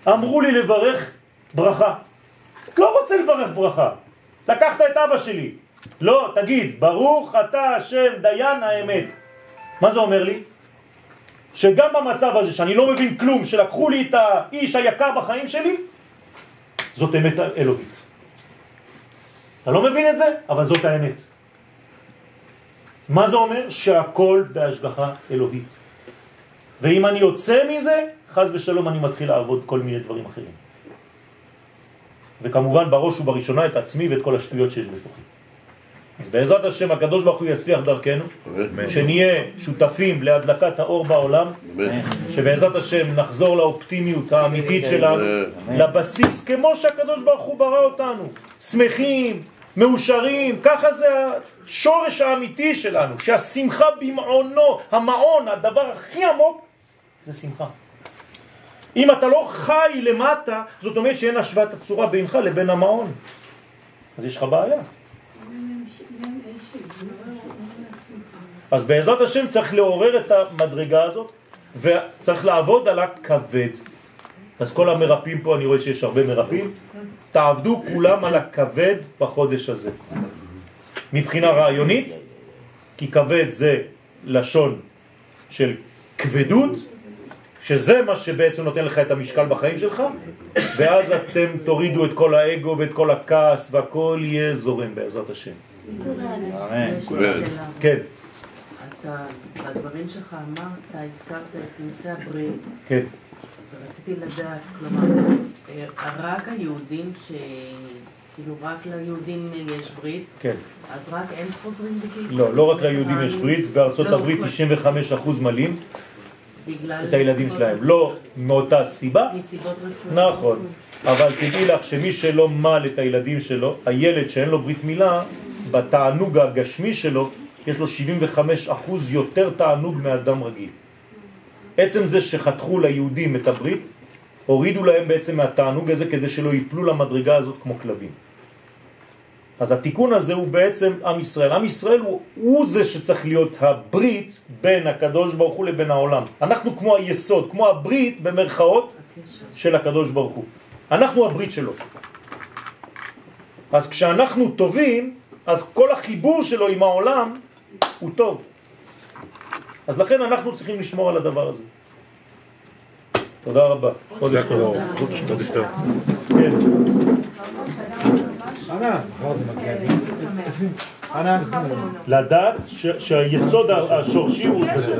אמרו לי לברך ברכה. לא רוצה לברך ברכה. לקחת את אבא שלי. לא, תגיד, ברוך אתה השם דיין האמת. מה זה אומר לי? שגם במצב הזה שאני לא מבין כלום, שלקחו לי את האיש היקר בחיים שלי, זאת אמת אלוהית. אתה לא מבין את זה? אבל זאת האמת. מה זה אומר? שהכל בהשגחה אלוהית. ואם אני יוצא מזה, חז ושלום אני מתחיל לעבוד כל מיני דברים אחרים. וכמובן בראש ובראשונה את עצמי ואת כל השטויות שיש בתוכי. אז בעזרת השם הקדוש ברוך הוא יצליח דרכנו, שנהיה שותפים להדלקת האור בעולם, שבעזרת השם נחזור לאופטימיות האמיתית שלנו, לבסיס, כמו שהקדוש ברוך הוא ברא אותנו, שמחים, מאושרים, ככה זה השורש האמיתי שלנו, שהשמחה במעונו, המעון, הדבר הכי עמוק, זה שמחה. אם אתה לא חי למטה, זאת אומרת שאין השוואת הצורה בינך לבין המעון. אז יש לך בעיה. אז בעזרת השם צריך לעורר את המדרגה הזאת, וצריך לעבוד על הכבד. אז כל המרפאים פה, אני רואה שיש הרבה מרפאים, תעבדו כולם על הכבד בחודש הזה. מבחינה רעיונית, כי כבד זה לשון של כבדות, שזה מה שבעצם נותן לך את המשקל בחיים שלך, ואז אתם תורידו את כל האגו ואת כל הכעס והכל יהיה זורם בעזרת השם. כן. אתה, בדברים שלך אמרת, הזכרת את נושא הברית, כן. ורציתי לדעת, כלומר, אה, רק היהודים ש... כאילו רק ליהודים יש ברית, כן. אז רק הם חוזרים בגיל? לא, לא רק ליהודים יש ברית, בארצות לא, הברית כל- 95% מלאים בגלל... את הילדים שלהם. לא מאותה סיבה, מסיבות רפואיות. נכון, אבל תדעי לך שמי שלא מל את הילדים שלו, הילד שאין לו ברית מילה, בתענוג הגשמי שלו, יש לו 75% יותר תענוג מאדם רגיל. עצם זה שחתכו ליהודים את הברית, הורידו להם בעצם מהתענוג הזה כדי שלא ייפלו למדרגה הזאת כמו כלבים. אז התיקון הזה הוא בעצם עם ישראל. עם ישראל הוא, הוא זה שצריך להיות הברית בין הקדוש ברוך הוא לבין העולם. אנחנו כמו היסוד, כמו הברית במרכאות של הקדוש ברוך הוא. אנחנו הברית שלו. אז כשאנחנו טובים, אז כל החיבור שלו עם העולם הוא טוב. אז לכן אנחנו צריכים לשמור על הדבר הזה. תודה רבה. חודש טוב. חודש טוב. לדעת ש- שהיסוד השורשי הוא כזה.